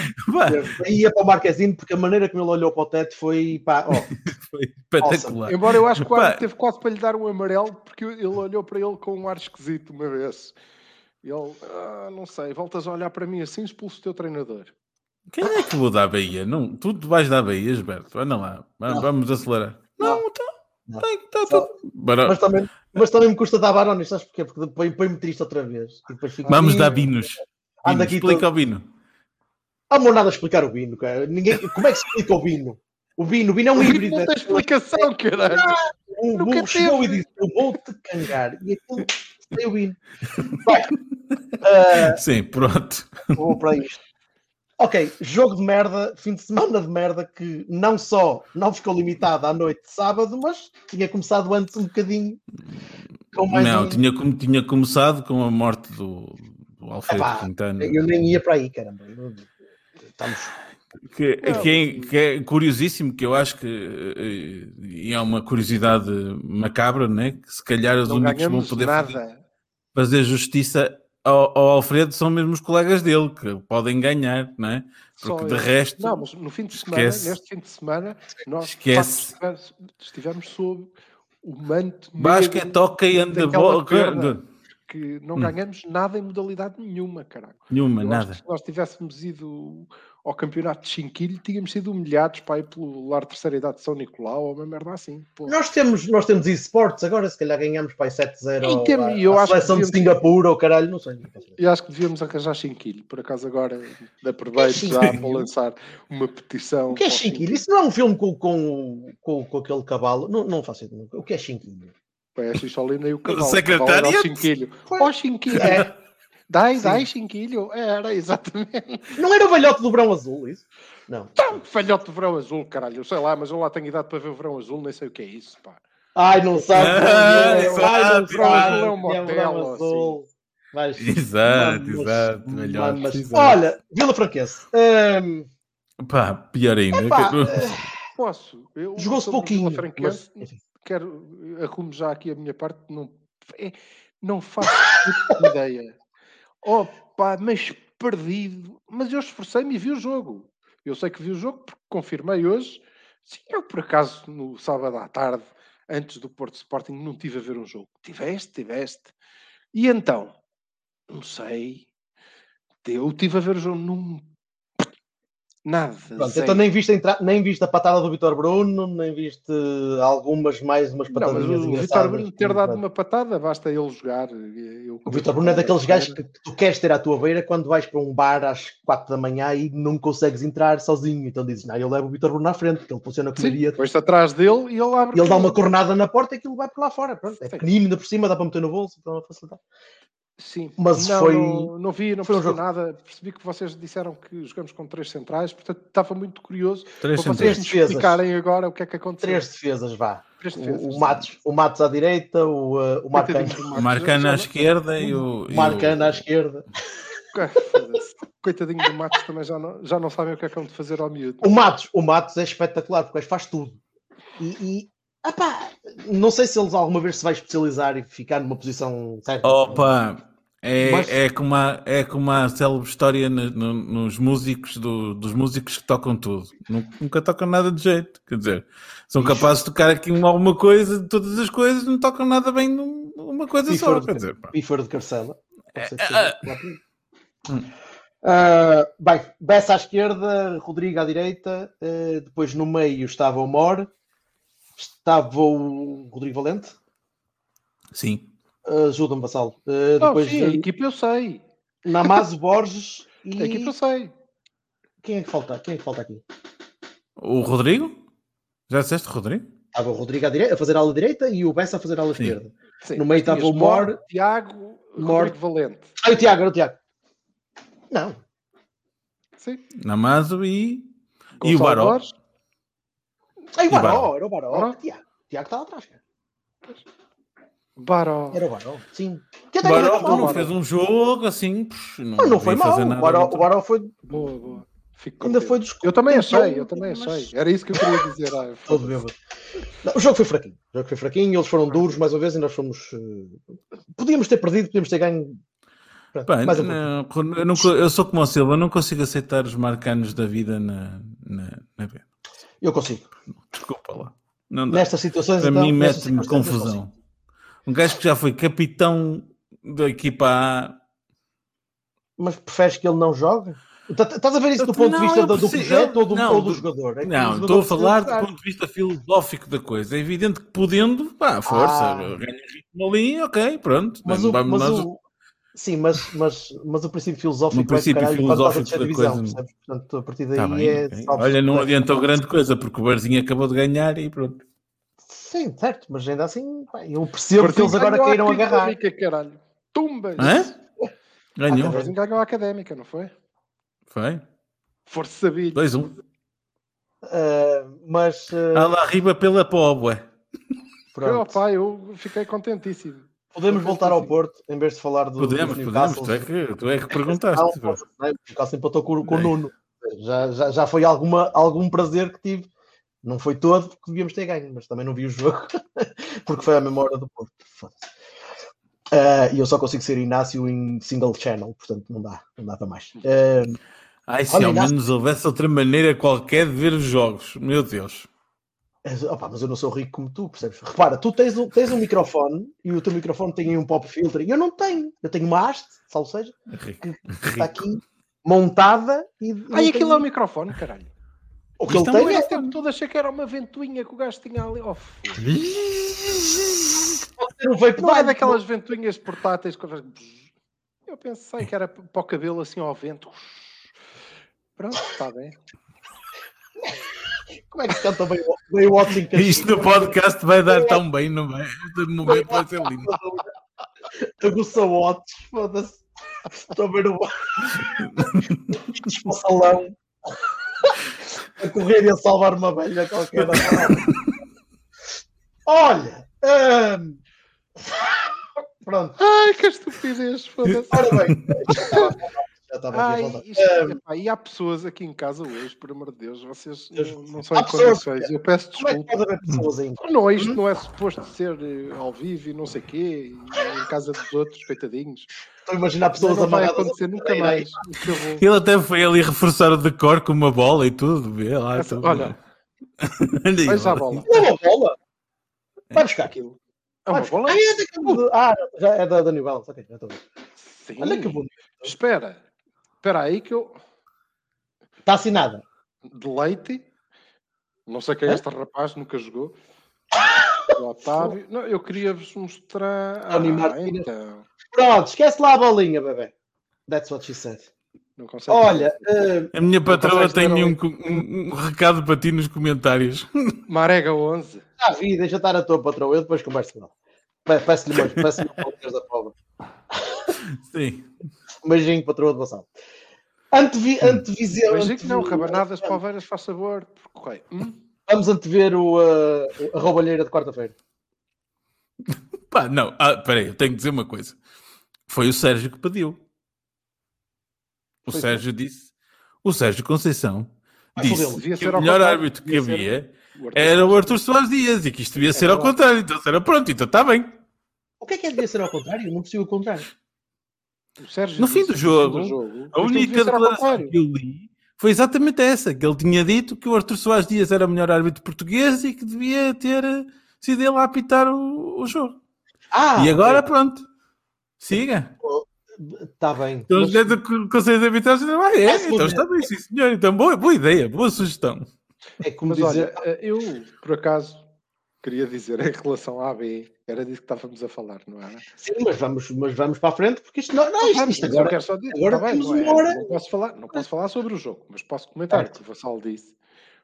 Ia para o Marquezine, porque a maneira como ele olhou para o teto foi pá, ó,
foi espetacular.
Embora eu acho que árbitro teve quase para lhe dar um amarelo, porque ele olhou para ele com um ar esquisito uma vez. E ele, ah, não sei, voltas a olhar para mim assim, expulso o teu treinador.
Quem é que vou dar a Bahia? Não, tu vais dar Bahia, Gilberto. Anda lá,
Não.
vamos acelerar.
Não.
Não, então.
Não.
Tem, tá
Só-
tudo. Bara-
mas, também, mas também me custa dar Barones, sabes porquê? Porque depois põe-me triste outra vez. E depois fico
Vamos
Ih,
dar Binos.
Anda aqui
Explica
todo-
ao Bino.
Amor, nada a explicar o Bino, cara. Ninguém... Como é que se explica o Bino? O Bino, o Bino é um
O
híbrido.
não
é-
tem explicação, caralho.
Um
Nunca
burro chegou e disse: Eu vou-te cangar. E aquilo saiu o Bino. Bem, ah,
Sim, pronto.
vou para isto. Ok, jogo de merda, fim de semana de merda que não só não ficou limitado à noite de sábado, mas tinha começado antes um bocadinho com mais
Não,
um...
tinha, tinha começado com a morte do, do Alfredo
Epá,
Quintana.
Eu nem ia para aí, caramba. Estamos...
Que, que é, que é curiosíssimo, que eu acho que eh, e é uma curiosidade macabra, né? que se calhar os
Não
únicos vão poder
nada.
fazer justiça ao, ao Alfredo são mesmo os colegas dele que podem ganhar, não é?
Só
Porque de
eles.
resto.
Não, mas no fim de semana,
esquece.
neste fim de semana, nós de
Esquece.
estivemos- estivemos sob o manto
Basquete,
negro
hockey, handball,
que não
Hum.
ganhamos nada em modalidade nenhuma, caralho.
nenhuma, nada.
se nós tivéssemos ido ao campeonato de Chinquilho, tínhamos sido humilhados para ir pelo lar de terceira idade de São Nicolau ou uma merda assim. Pô.
Nós temos, nós temos esportes agora, se calhar ganhamos para aí 7-0
E tem-
à-
eu
à
acho que
seleção de
devíamos-
Singapura ou caralho, não sei.
E acho que devíamos arranjar Chinquilho. Por acaso agora aproveito já para lançar uma petição.
O que é Chinquilho? Isso não é um filme com, com, com, com aquele cavalo? Não, não faço ideia. O que é Chinquilho?
É a Xixolina e o cavalo.
secretariat?
O cavalo era o Chinquilho. Ó Chinquilho.
É.
Dai, dai, Chinquilho. Era, exatamente.
Não era o velhote do Verão Azul, isso? Não.
Então, falhote do verão azul, caralho. Eu sei lá, mas eu lá tenho idade para ver o verão azul, nem sei o que é isso, pá.
Ai, não sabe.
Ah,
Ai, não
exato. É um
sabe.
motel, assim.
Azul. Vais-
Exato,
mamas-
exato, melhor.
mamas-
exato.
Olha, Vila Franquense. hum,
Pá, pior ainda.
epá,
que-
eh,
Posso? Eu,
Jogou-se pouquinho.
Vila Franquense,
mas,
quero, arrumo já aqui a minha parte, não, é, não faço ideia. Opa, mas perdido. Mas eu esforcei-me e vi o jogo. Eu sei que vi o jogo porque confirmei hoje. Sim, eu por acaso no sábado à tarde, antes do Porto Sporting, não tive a ver um jogo. Tiveste, tiveste. E então? Não sei. Eu tive a ver o jogo num. Nada.
Pronto, então nem viste, a entra- nem viste a patada do Vitor Bruno, nem viste algumas mais umas
Não, mas
patadinhas
o Vitor. Bruno ter dado uma patada, basta ele jogar. Eu-
O Vitor Bruno é daqueles gajos que tu queres ter à tua beira quando vais para um bar às 4 da manhã e não consegues entrar sozinho. Então dizes, não, eu levo o Vitor Bruno à frente, que ele funciona como iria.
depois atrás dele e ele abre.
Ele dá uma cornada na porta e aquilo vai por lá fora. Pronto, é pequenino, ainda por cima, dá para meter no bolso, então é facilitar.
Sim,
Mas
não,
foi-
não, não vi, não
foi um
percebi
jogo.
nada. Percebi que vocês disseram que jogamos com três centrais, portanto estava muito curioso
Três
para vocês
defesas.
explicarem agora o que é que aconteceu.
Três defesas, vá.
Três
O,
defesas,
o,
sim.
Matos, o Matos à direita, o, uh, o Marcano,
O Marcano à esquerda e o. e
o Marcano
o-
à esquerda.
Coitadinho do Matos também já não, já não sabem o que é que de fazer ao miúdo.
O Matos, o Matos é espetacular, porque o faz tudo. E, e epá, não sei se eles alguma vez se vai especializar e ficar numa posição certa.
Opa! É,
Mas-
é, como a, é como a célebre história no- no- nos músicos, do- dos músicos que tocam tudo. Nunca, nunca tocam nada de jeito. Quer dizer, são capazes de tocar aqui uma- alguma coisa de todas as coisas, não tocam nada bem numa coisa só.
De,
Quer dizer,
de Carcela. Ser que
Ah.
Ah, bem, Bessa à esquerda, Rodrigo à direita, eh, depois no meio estava o Mor, estava o Rodrigo Valente,
Sim.
ajuda-me, Vassalo. Eh,
Não,
depois
sim, a equipa eu sei.
Namazo Borges e
A equipa eu sei.
quem é que falta? Quem é que falta aqui?
O Rodrigo? Já disseste Rodrigo?
Estava o Rodrigo direita, a fazer a ala direita e o Bessa a fazer a ala
Sim.
esquerda.
Sim,
No meio estava o Mor-
Tiago,
Mor-
Valente.
Ah, o Tiago, era o Tiago. Não,
Sim.
Namazo e. E o
Gonçalo
Baró?
Borges.
E o
o Baró?
Baró, era o Baró.
Baró?
Tiago. Tiago está lá atrás, cara.
Baró.
Era o Baró, sim. Até
Baró
não foi
não
mal.
fez um jogo assim. pux, Não,
Não, não foi mal.
nada
Baró, o Baró foi,
Boa, boa. Fico
ainda foi dos.
Eu também achei, eu também
mas-
achei. Era isso que eu queria dizer. Ah, eu-
Todo bêbado. Não, o jogo foi fraquinho. O jogo foi fraquinho, eles foram duros mais uma vez e nós fomos. eh, Podíamos ter perdido, podíamos ter ganho. Mais um
não, eu, eu sou como o Silva, eu não consigo aceitar os marcanos da vida na, na, na B.
Eu consigo.
Desculpa lá. Não dá.
Nestas situações,
Para
então,
mim mete-me confusão. Um gajo que já foi capitão da equipa A.
Mas preferes que ele não jogue? Tá- Estás a ver isso do ponto de
Não,
vista
eu
do, projeto ou do,
não,
ou do
do-
jogador? É
Não, estou a falar do ponto de vista filosófico da coisa. É evidente que podendo, pá, força,
Ah.
ganha ritmo ali, ok, pronto.
Mas o, mas o- sim, mas, mas, mas o princípio filosófico,
No princípio
vai caralho quando estás a
filosófico da
divisão,
coisa-
percebes? Portanto, a partir daí
Tá bem,
é.
ok.
salvo-
Olha, não adiantou grande coisa, porque o Barzinho acabou de ganhar e pronto.
Sim, certo, mas ainda assim, pá, eu percebo que
Portinho
eles agora
ganhou a
agarrar.
Académica, caralho. Tumbas!
Hã?
O
Ganhou.
Barzinho ganhou a académica, não foi?
Foi.
Força Sabilho.
2-1.
Ah, mas ah,
Ah lá arriba pela pobre.
pronto,
Oh, pá, eu fiquei contentíssimo.
Podemos voltar ao. Porto em vez de falar do
Podemos, podemos. Tu é que, tu é que perguntaste.
O Newcastle empatou com, com o
É.
Nuno. Já, já, já foi alguma, algum prazer que tive. Não foi todo, porque devíamos ter ganho, mas também não vi o jogo, porque foi à memória do Porto. Ah, e eu só consigo ser Inácio em single channel, portanto não dá, não dá para mais. Ah,
Ai, se
Olha,
ao
já-
menos houvesse outra maneira qualquer de ver os jogos. Meu Deus.
Opa, mas eu não sou rico como tu, percebes? Repara, tu tens um, tens um microfone e o teu microfone tem aí um pop filter e eu não tenho. Eu tenho uma haste, salvo seja,
Rico.
que está aqui montada e. não
Ai, aquilo é o microfone, caralho.
O que ele
Isto é
tem é.
Tempo todo achei que era uma ventoinha que o gajo tinha ali. Oh, não é daquelas ventoinhas portáteis que Eu pensei que era para o cabelo assim ao vento. Pronto, está bem.
Como é que canta bem, o- o Watson
Isto no podcast vai dar tão bem, não vai? Este momento vai ser lindo.
Aguça Watts, foda-se. Estou a ver o o salão a correr e a salvar uma velha qualquer. Olha, hum, pronto,
Ai, que estupidez, foda-se.
ora bem. Já estava aqui a
isto-
Hum,
epá, e há pessoas aqui em casa hoje, por amor de Deus, vocês
Deus-
não, não são em
pessoas-
condições. Eu peço
como é que
desculpa.
pode haver pessoas ainda?
Não, isto não é suposto ser eh, ao vivo e não sei quê, e em casa dos outros, coitadinhos.
Estou a imaginar pessoas
não vai acontecer nunca mais.
Ele até foi ali reforçar o decor com uma bola e tudo. Vê lá.
Essa- olha, veja a bola.
Não, uma bola. Vai buscar aquilo.
É uma bola?
Ah, é Ah, já é da, da New Balance. Ok, já estou a ver.
Sim.
Olha que bonito.
Espera. Espera aí que eu...
Está assinada.
De leite. Não sei quem é este rapaz, nunca jogou. O Otávio. Não, eu queria-vos mostrar... Ah, então.
Pronto, esquece lá a bolinha, bebê. That's what she said.
Não consegue.
Olha, eh,
A minha patroa tem um, um- um recado para ti nos comentários.
Marega 11.
já vi, deixa estar a tua patroa, eu depois converso com ela. Pe- Peço-lhe peço-lhe um da pobre.
Sim.
Um beijinho, patroa de Vassal. Antevi, antevisão.
Mas digo que não, rabanadas palveiras faz sabor. Correio. Hum?
Vamos antever o, eh, a roubalheira de quarta-feira.
Pá, não. Ah, peraí, eu tenho que dizer uma coisa. Foi o Sérgio que pediu. O
Foi
Sérgio disse. O Sérgio Conceição
Ah,
disse que
ser
o
ao
melhor
contrário,
árbitro que havia
o
era o. Arthur Soares Dias e que isto devia ser ao contrário. Então era pronto, então está bem.
O que é que é devia ser ao contrário? Não percebi o contrário.
No fim do jogo,
no
A
aquilo
única declaração que eu li foi exatamente essa: que ele tinha dito que o Arthur Soares Dias era o melhor árbitro português e que devia ter sido ele a apitar o, o jogo.
Ah,
e agora,
ok.
pronto. Siga.
Está bem.
Então,
Mas-
dentro do Conselho de Arbitragem, ah, é,
Vai-se
então está bem, sim, senhor. Então, boa, boa ideia, boa sugestão.
é como
Mas
dizer.
olha, eu por acaso queria dizer em relação à AB, era disso que estávamos a falar, não era?
Sim, mas vamos, mas vamos para a frente, porque isto não, não isto,
Vamos,
isto
eu
agora.
quero só dizer,
agora
tá bem,
temos
não, é?
uma hora.
não posso falar, não posso falar sobre o jogo, mas posso comentar o que o Vassal disse.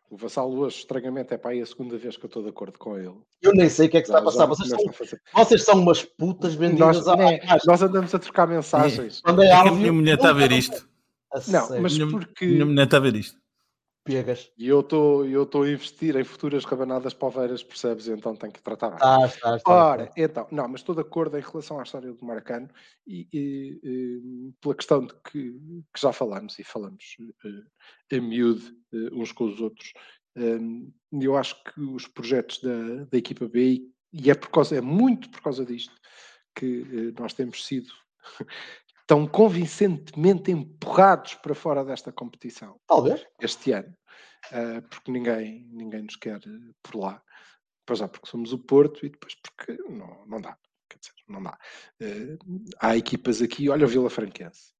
O Vassal hoje, estranhamente, é para aí a segunda vez que eu estou de acordo com ele.
Eu nem sei o que é que está a passar. Vocês são,
a fazer-
vocês são umas putas vendidas
Nós,
à
né,
à-
nós andamos a trocar mensagens.
Quando é
É que a
áudio,
minha mulher está a ver isto.
a
Não,
sério,
mas porque
Minha mulher está a ver isto.
Pegas.
e eu estou eu estou a investir em futuras rabanadas poveiras, percebes? Então tenho que tratar bem.
Está, está, está.
Ora, então, não, mas estou de acordo em relação à história do Marcano e, e, e, pela questão de que, que já falamos e falamos eh, a miúdo eh, uns com os outros. Um, eu acho que os projetos da, da equipa B, e é, por causa, é muito por causa disto que eh, nós temos sido tão convincentemente empurrados para fora desta competição
Talvez.
este ano, eh, porque ninguém, ninguém nos quer eh, por lá. Para já porque somos o Porto e depois porque não, não dá. Quer dizer, não dá. Eh, há equipas aqui, olha o Vila Franquense.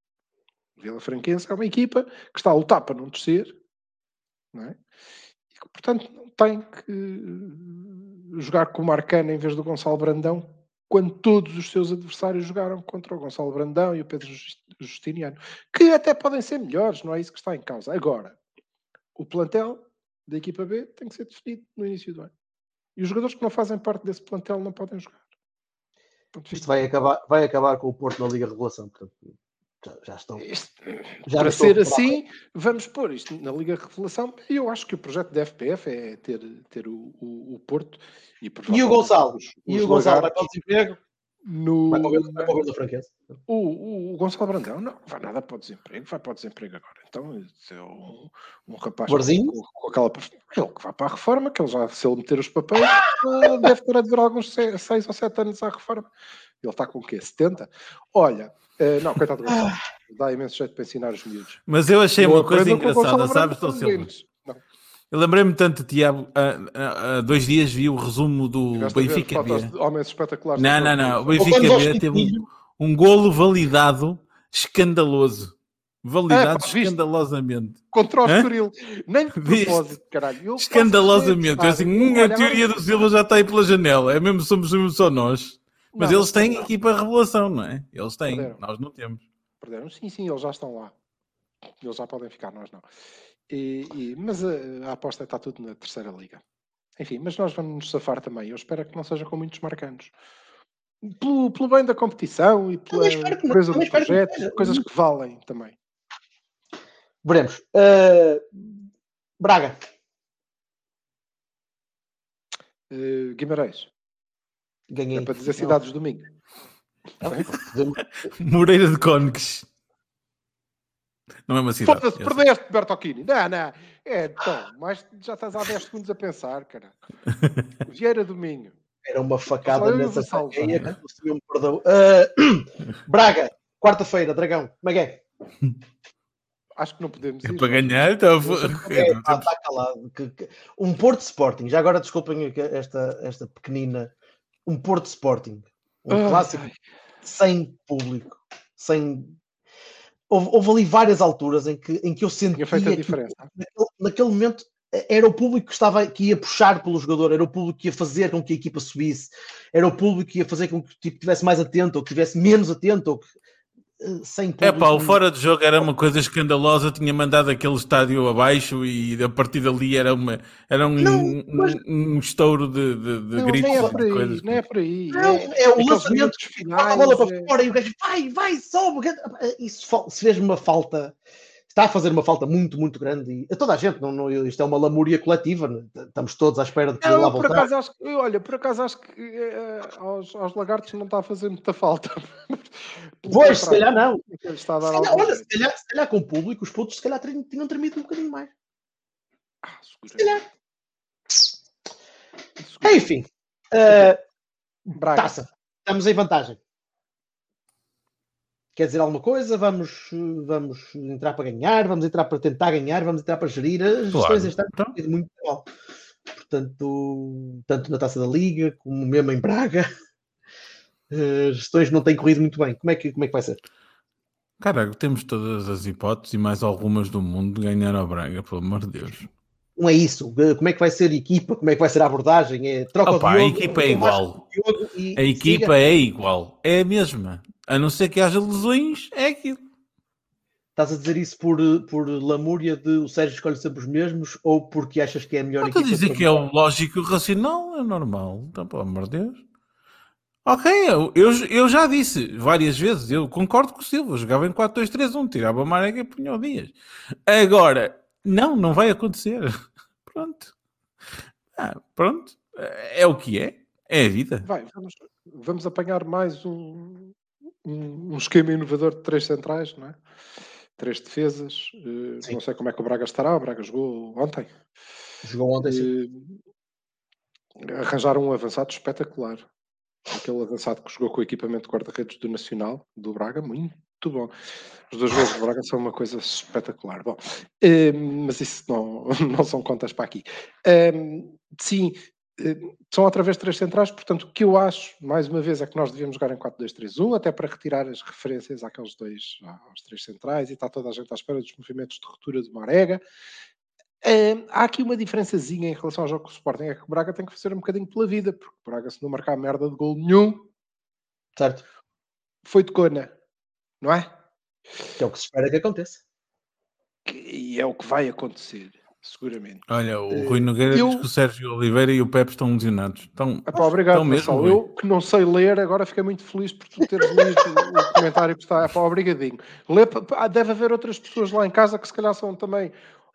O Vila Franquense é uma equipa que está a lutar para não descer, não é? E que, portanto, não tem que eh, jogar com o Marcano em vez do Gonçalo Brandão, quando todos os seus adversários jogaram contra o Gonçalo Brandão e o Pedro Just- Justiniano, que até podem ser melhores, não é isso que está em causa. Agora, o plantel da equipa B tem que ser definido no início do ano. E os jogadores que não fazem parte desse plantel não podem jogar. Ponto
Isto vai acabar, vai acabar com o Porto na Liga Revelação. Portanto, já, já estão. Já
para ser assim, vamos pôr isto na Liga Revelação. Eu acho que o projeto da FPF é ter, ter o, o- o Porto e,
E o
os-
E o Gonçalo vai para o desemprego?
no,
Vai para o vai para o
o, Gonçalo Brandão não vai nada para o desemprego, vai para o desemprego agora. Então, é um, um rapaz com,
Barzinho?
com, com aquela. Ele que vai para a reforma, que ele já, se ele meter os papéis, eh, deve ter a dever alguns 6 ou 7 anos à reforma. Ele está com o quê? 70? Olha, eh, não, coitado do Gonçalo, dá imenso jeito para ensinar os miúdos.
Mas eu achei
Não
uma coisa engraçada, sabes, Tom Silva? Eu lembrei-me tanto, Tiago, há, dois dias vi o resumo do
tiveste
Benfica B.
homens espetaculares.
Não, não, não. O. Benfica B teve um, um golo validado escandaloso. Validado
É, pá, viste?
escandalosamente.
Contra o? Estoril. Nem de propósito, caralho. Eu
Escandalosamente. Eu assim,
pá.
hum, a teoria do Silva já está aí pela janela. É mesmo, somos mesmo só nós. Mas
Não,
eles têm
não.
equipa revelação, não é? Eles têm,
Perderam.
nós não temos.
Perderam. Sim, sim, eles já estão lá. Eles já podem ficar, nós não. E, e- mas a, a aposta está tudo na terceira liga. Enfim, mas nós vamos nos safar também. Eu espero que não seja com muitos marcanos. Pelo, pelo bem da competição e pela
que
pureza do
que
projeto,
seja.
coisas que valem também.
Veremos. Uh, Braga.
Eh, Guimarães,
Ganhei.
é para dizer cidades de domingo.
Moreira de Cónicos. Não é uma cidade.
Foda-se,
sei.
perdeste, Bertocchini. Não, não. É, então, mas já estás há 10 segundos a pensar, cara. Vieira do Minho.
Era uma facada nessa faqueia
já.
que o senhor me perdoou. Uh, Braga. Quarta-feira, Dragão. Como é que é?
Acho que não podemos
É
ir.
para ganhar, então.
É, está calado. Que- que- Um Porto Sporting, já agora desculpem esta, esta pequenina. Um Porto Sporting, um
Ai,
clássico
ai.
sem público, sem. Houve, houve ali várias alturas em que, em que eu sentia
feito a
que
diferença.
naquele, naquele momento eh, era o público que estava que ia puxar pelo jogador, era o público que ia fazer com que a equipa subisse, era o público que ia fazer com que tipo, estivesse mais atento ou que estivesse menos atento ou que sem público.
É pá, o fora de jogo era uma coisa escandalosa, tinha mandado aquele estádio abaixo e a partir dali era, uma, era um,
Não,
um-
mas-
um estouro de, de, de
Não,
gritos
nem é
e
por
de
aí,
coisas.
não é por aí.
Não,
é,
é o lançamento,
finais.
a bola para
é-
fora e o gajo vai, vai, sobe. Isso se fez uma falta, está a fazer uma falta muito, muito grande. E a toda a gente, não, não, isto é uma lamúria coletiva, né? estamos todos à espera de que
Não,
ele lá
por
voltar.
acaso acho que, olha, por acaso acho que eh, aos, aos lagartos não está a fazer muita falta.
Pois, se calhar não.
está a
Se
dar
calhar,
algum
olha, se calhar, se calhar com o público, os putos se calhar tinham, tremido um bocadinho mais.
Ah.
Se calhar. Enfim,
Braga.
taça. Estamos em vantagem. Quer dizer alguma coisa? Vamos, vamos entrar para ganhar, vamos entrar para tentar ganhar, vamos entrar para gerir. As
Claro.
gestões
Então.
ido muito mal. Portanto, tanto na taça da Liga como mesmo em Braga, eh, as gestões não têm corrido muito bem. Como é que, como é que vai ser?
Cara, temos todas as hipóteses e mais algumas do mundo de ganhar ao Braga, pelo amor de Deus.
Não é isso. Eh, Como é que vai ser a equipa? Como é que vai ser a abordagem? É troca
Opa, a
Diogo,
equipa é
Vasco
igual. A equipa
siga.
é igual, é a mesma. A não ser que haja lesões, é aquilo.
Estás a dizer isso por, por lamúria de o Sérgio escolhe sempre os mesmos ou porque achas que é a melhor
Não estou a
equipa?
dizer que é o lógico e racional, é normal. Então, pelo amor de Deus. Ok, eu, eu, eu já disse várias vezes, eu concordo com o Silva, eu jogava em 4-2-3-1, tirava a Marega e punha o Dias. Agora, não, não vai acontecer. Pronto. Ah, pronto. É o que é. É a vida.
Vai, vamos, vamos apanhar mais um, um, um esquema inovador de três centrais, não é? Três defesas.
Sim.
não sei como é que o Braga estará. O Braga jogou ontem.
Jogou ontem, sim.
Eh, arranjaram um avançado espetacular. Aquele avançado que jogou com o equipamento de guarda-redes do Nacional, do Braga, muito bom. Os dois gols do Braga são uma coisa espetacular. Bom, eh, mas isso não, não são contas para aqui. Sim, são outra vez três centrais, portanto, o que eu acho, mais uma vez, é que nós devíamos jogar em 4-2-3-1, até para retirar as referências àqueles dois, aos três centrais, e está toda a gente à espera dos movimentos de ruptura de Marega. Eh, há aqui uma diferençazinha em relação ao jogo com o Sporting, é que o Braga tem que fazer um bocadinho pela vida, porque o Braga, se não marcar merda de gol nenhum,
Certo?
foi de cona, não é?
Que é o que se espera que aconteça.
Que- E é o que vai acontecer, seguramente.
Olha, o
Eh,
Rui Nogueira
eu-
diz que o Sérgio Oliveira e o Pepe estão lesionados. Então,
Epá, obrigado,
Então mesmo. Rui.
Eu que não sei ler, agora fiquei muito feliz por tu teres lido o comentário que está. Epá, obrigadinho. Lê, pa- deve haver outras pessoas lá em casa que se calhar são também.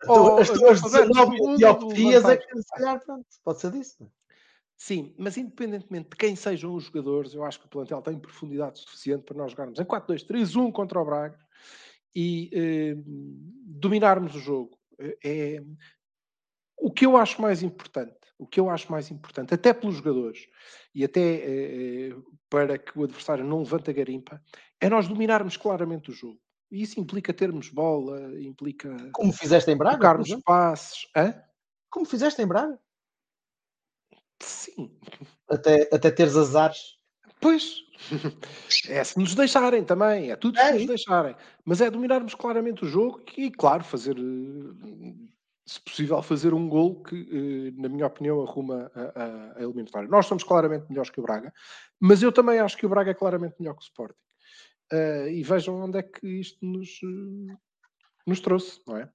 Oh,
as tuas
Roberto,
19
segundo
dioptrias é que se calhar, pronto, pode ser disso. não é?
Sim, mas independentemente de quem sejam os jogadores, eu acho que o plantel tem profundidade suficiente para nós jogarmos em 4-2-3-1 contra o Braga e eh, dominarmos o jogo. Eh, É o que eu acho mais importante, o que eu acho mais importante, até pelos jogadores e até eh, para que o adversário não levante a garimpa, é nós dominarmos claramente o jogo. E isso implica termos bola, implica
Como fizeste em Braga?
tocarmos passes. Hã?
Como fizeste em Braga?
Sim,
Até, até teres azares.
Pois, é se nos deixarem também, é tudo se
É
nos deixarem. Mas é dominarmos claramente o jogo e, claro, fazer, eh, se possível, fazer um gol que, eh, na minha opinião, arruma a, a, a eliminatória. Nós somos claramente melhores que o Braga, mas eu também acho que o Braga é claramente melhor que o Sporting. Eh, e vejam onde é que isto nos, nos trouxe, não é?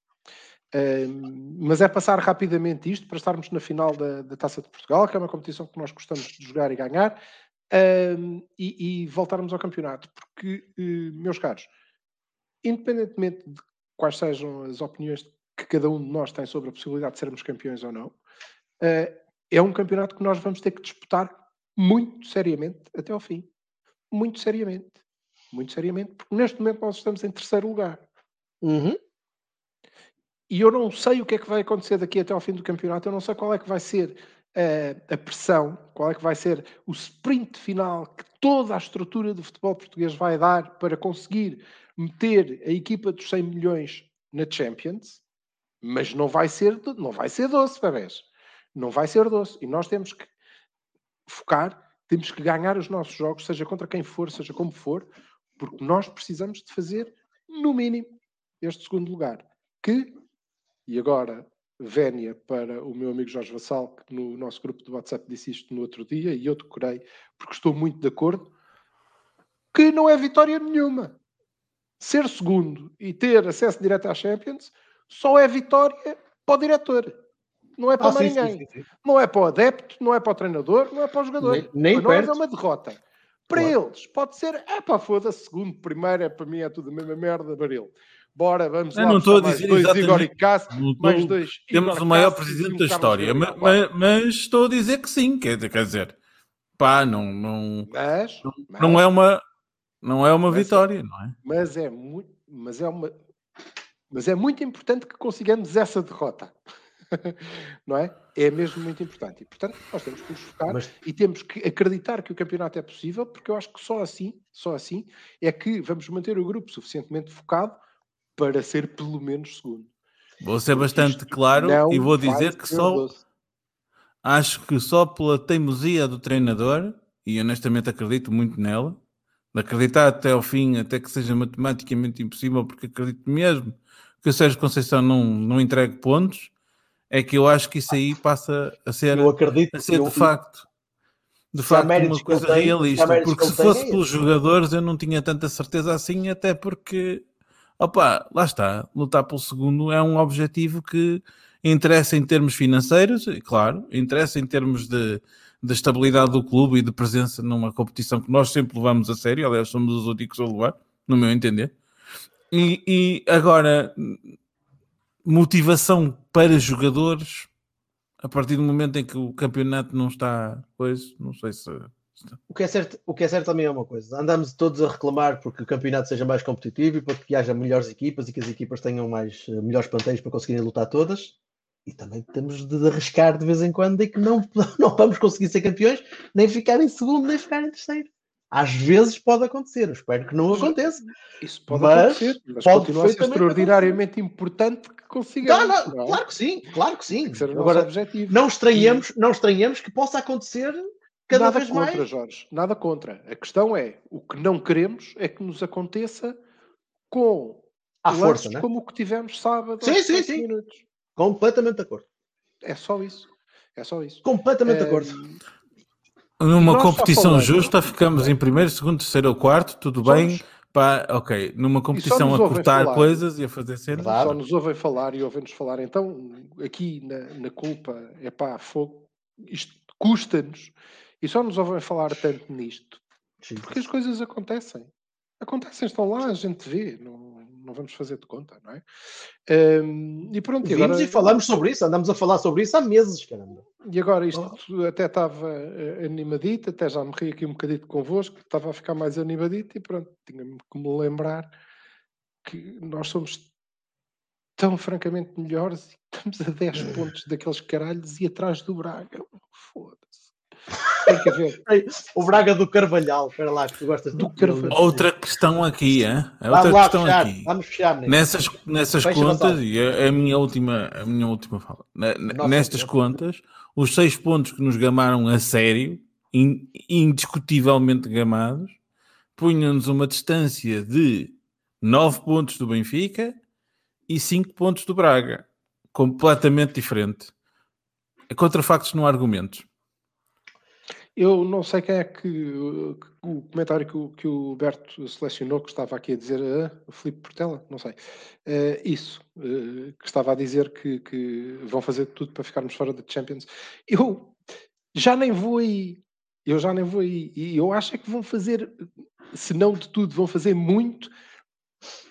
Eh, mas é passar rapidamente isto para estarmos na final da, da Taça de Portugal, que é uma competição que nós gostamos de jogar e ganhar, um, e, e voltarmos ao campeonato, porque, eh, meus caros, independentemente de quais sejam as opiniões que cada um de nós tem sobre a possibilidade de sermos campeões ou não, eh, é um campeonato que nós vamos ter que disputar muito seriamente até ao fim. Muito seriamente. Muito seriamente, porque neste momento nós estamos em terceiro lugar.
Uhum.
E eu não sei o que é que vai acontecer daqui até ao fim do campeonato, eu não sei qual é que vai ser eh, a pressão, qual é que vai ser o sprint final que toda a estrutura do futebol português vai dar para conseguir meter a equipa dos 100 milhões na Champions, mas não vai ser, não vai ser doce, bebés. Não vai ser doce. E nós temos que focar, temos que ganhar os nossos jogos, seja contra quem for, seja como for, porque nós precisamos de fazer, no mínimo, este segundo lugar. Que, e agora vénia para o meu amigo Jorge Vassal, que no nosso grupo de WhatsApp disse isto no outro dia, e eu decorei, porque estou muito de acordo, que não é vitória nenhuma. Ser segundo e ter acesso direto à Champions só é vitória para o diretor. Não é para
Ah, sim,
ninguém.
sim, sim.
Não é para o adepto, não é para o treinador, não é para o jogador.
Nem- nem
para nós é uma derrota. Para
Claro.
eles, pode ser, é pá, foda-se, segundo, primeiro, é para mim, é tudo a mesma merda, baril. Bora, vamos
Eu
lá.
não estou a
mais
dizer
dois
exatamente-
Igor e Cássio,
Não estou-
mais dois
Temos
Igor
o maior
Cássio
presidente da história,
Barreto.
ma- ma- mas, estou a dizer que sim, quer, quer dizer, pá, não, não,
Mas,
não é uma, não é uma
Mas-
vitória, não é?
mas é muito, mas é uma, mas é muito importante que consigamos essa derrota. não é? É mesmo muito importante. E, portanto, nós temos que nos focar
Mas-
e temos que acreditar que o campeonato é possível, porque eu acho que só assim, só assim, é que vamos manter o grupo suficientemente focado para ser pelo menos segundo.
Vou ser bastante claro e vou dizer que só
doce.
acho que só pela teimosia do treinador, e honestamente acredito muito nela, de acreditar até ao fim, até que seja matematicamente impossível, porque acredito mesmo que o Sérgio Conceição não, não entregue pontos, é que eu acho que isso aí passa a ser,
Eu acredito
a ser
eu-
de facto, de facto uma coisa realista. Porque
que
se fosse
é
pelos jogadores eu não tinha tanta certeza assim, até porque, opa, lá está, lutar pelo segundo é um objetivo que interessa em termos financeiros, claro, interessa em termos de, de estabilidade do clube e de presença numa competição que nós sempre levamos a sério, aliás, somos os únicos a levar, no meu entender. E, e agora, motivação para jogadores, a partir do momento em que o campeonato não está, pois, não sei se.
O que, é certo, o que é certo também é uma coisa. Andamos todos a reclamar porque o campeonato seja mais competitivo e para que haja melhores equipas e que as equipas tenham mais, eh, melhores planteios para conseguirem lutar todas. E também temos de arriscar de vez em quando e que não, não vamos conseguir ser campeões, nem ficar em segundo, nem ficar em terceiro. Às vezes pode acontecer, eu espero que não aconteça.
Isso pode
Mas
acontecer, mas
pode
continua a ser extraordinariamente importante que consigamos.
Não, não,
não é?
claro que sim, claro que sim.
Que
Agora,
objetivo.
não estranhemos, não estranhemos que possa acontecer cada
nada
vez
contra,
mais.
Jorge. Nada contra. A questão é, o que não queremos é que nos aconteça com
À
lances
força, né?
como o que tivemos sábado.
Sim, sim,
40
sim.
minutos.
Completamente de acordo.
É só isso. É só isso.
Completamente de acordo.
Numa competição justa, ficamos em primeiro, segundo, terceiro ou quarto, tudo bem.
Somos-
Pá, ok. Numa competição a cortar
falar.
coisas e a fazer cenas.
Verdade.
Só nos ouvem falar e ouvem-nos falar. Então, aqui na, na culpa, é pá, fogo. Isto custa-nos. E só nos ouvem falar tanto nisto. Porque as coisas acontecem. Acontecem, estão lá, a gente vê. Não, não vamos fazer de conta, não é? Hum, e pronto, e
Vimos
agora...
e falamos sobre isso, andamos a falar sobre isso há meses, caramba.
e agora isto até estava eh, animadito, até já me ri aqui um bocadito convosco, estava a ficar mais animadito e pronto, tinha-me que me lembrar que nós somos tão francamente melhores e estamos a 10 pontos daqueles caralhos e atrás do Braga. Foda-se. Tem que haver.
O Braga do Carvalhal, espera lá, que tu gostas
Do Carvalhal.
Outra questão aqui? É
Vamos
outra
lá
questão
fechar,
aqui.
vamos fechar, menino.
Nessas, nessas
Fecha,
contas, e é a minha última, a minha última fala.
Nossa,
nestas
Deus.
contas, os seis pontos que nos gamaram a sério, in- indiscutivelmente gamados, punham-nos uma distância de 9 pontos do Benfica e 5 pontos do Braga. Completamente diferente. É contra factos, não há argumentos.
Eu não sei quem é que, uh, que o comentário que o, que o Berto selecionou, que estava aqui a dizer, o Filipe Portela, não sei. Eh, isso, eh, que estava a dizer que, que vão fazer tudo para ficarmos fora da Champions. Eu já nem vou aí. Eu já nem vou aí. E eu acho é que vão fazer, se não de tudo, vão fazer muito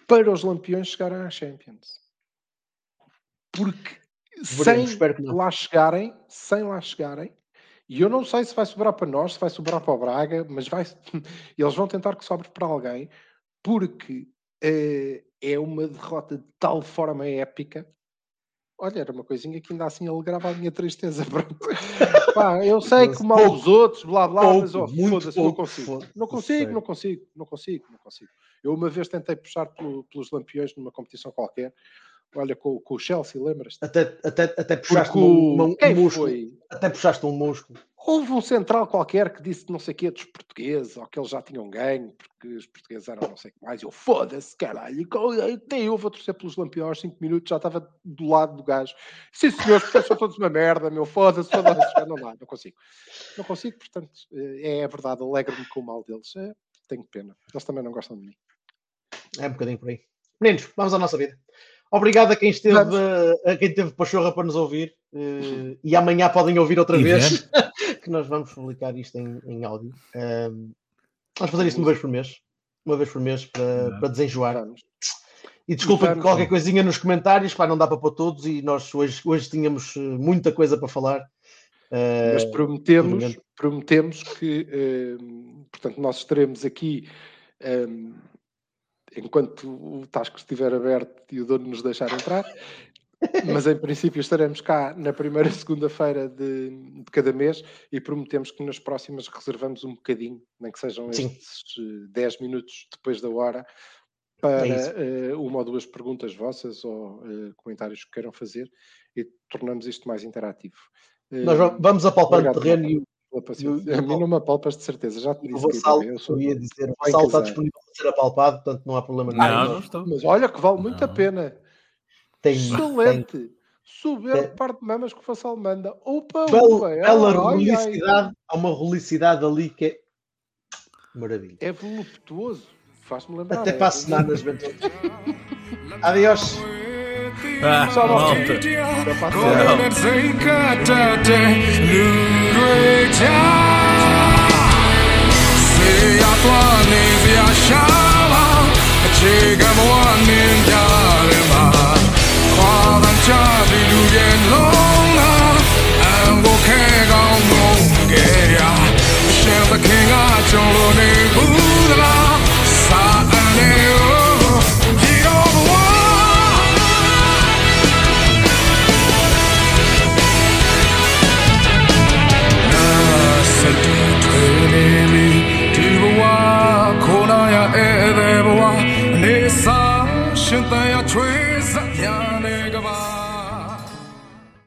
para os Lampiões chegarem à Champions. Porque sem
Veremos, não.
lá chegarem, sem lá chegarem, e eu não sei se vai sobrar para nós, se vai sobrar para o Braga, mas vai, eles vão tentar que sobre para alguém, porque eh, é uma derrota de tal forma épica. Olha, era uma coisinha que ainda assim alegrava a minha tristeza. Pá, eu sei que mal dos outros, blá blá,
Pouco,
mas oh, foda-se, não consigo. Não consigo, não consigo, não consigo, não consigo. Eu uma vez tentei puxar pelo- pelos lampiões numa competição qualquer. Olha, com, com o Chelsea, lembras-te?
Até, até, até puxaste um,
o-
um,
quem
músculo.
foi?
Até puxaste um músculo.
Houve um central qualquer que disse não sei o quê dos portugueses, ou que eles já tinham ganho, porque os portugueses eram não sei o que mais. Eu, foda-se, caralho, qual- até eu vou torcer pelos lampiões, 5 minutos, já estava do lado do gajo. Sim, senhores, porque são todos uma merda, meu, foda-se, foda-se, não dá, não consigo. Não consigo, portanto, eh, é a verdade, alegro-me com o mal deles. É, tenho pena, eles também não gostam de mim.
É um bocadinho por aí. Meninos, vamos à nossa vida. Obrigado a quem esteve, a quem teve pachorra para nos ouvir. eh, e amanhã podem ouvir outra
E
vez, que nós vamos publicar isto em, em áudio. Ehm, vamos fazer isto uma vez por mês. Uma vez por mês para, para desenjoar. E desculpem
Vamos.
qualquer coisinha nos comentários, pá, não dá para pôr todos e nós hoje, hoje tínhamos eh, muita coisa para falar. Eh,
Mas prometemos, prometemos que, eh, portanto, nós estaremos aqui eh, enquanto o Tasco estiver aberto e o dono nos deixar entrar. Mas em princípio estaremos cá na primeira segunda-feira de, de cada mês e prometemos que nas próximas reservamos um bocadinho, nem que sejam
Sim.
estes eh, 10 minutos depois da hora, para
É
eh, uma ou duas perguntas vossas ou eh, comentários que queiram fazer e tornamos isto mais interativo.
Nós
Eh,
va- vamos apalpando
obrigado
terreno e o-
pela paciência.
o-
A mim não me apalpas de certeza, já te
o
disse. que
Vassal,
eu sou
eu ia dizer, o Vassal está disponível para ser apalpado, portanto não há problema nenhum.
Não, não estou.
Mas olha que vale muito a
Não.
pena.
Tem, tem
Excelente. Sober
Tem-
par de mamas que o Fassal manda. Opa,
bela,
opa. é,
bela
ai, ai.
rolicidade, há uma rolicidade ali que é maravilha.
É voluptuoso. Faz-me lembrar.
Até
é
para assinar nas venturas. Adiós.
哎，
好，
对，得拍了。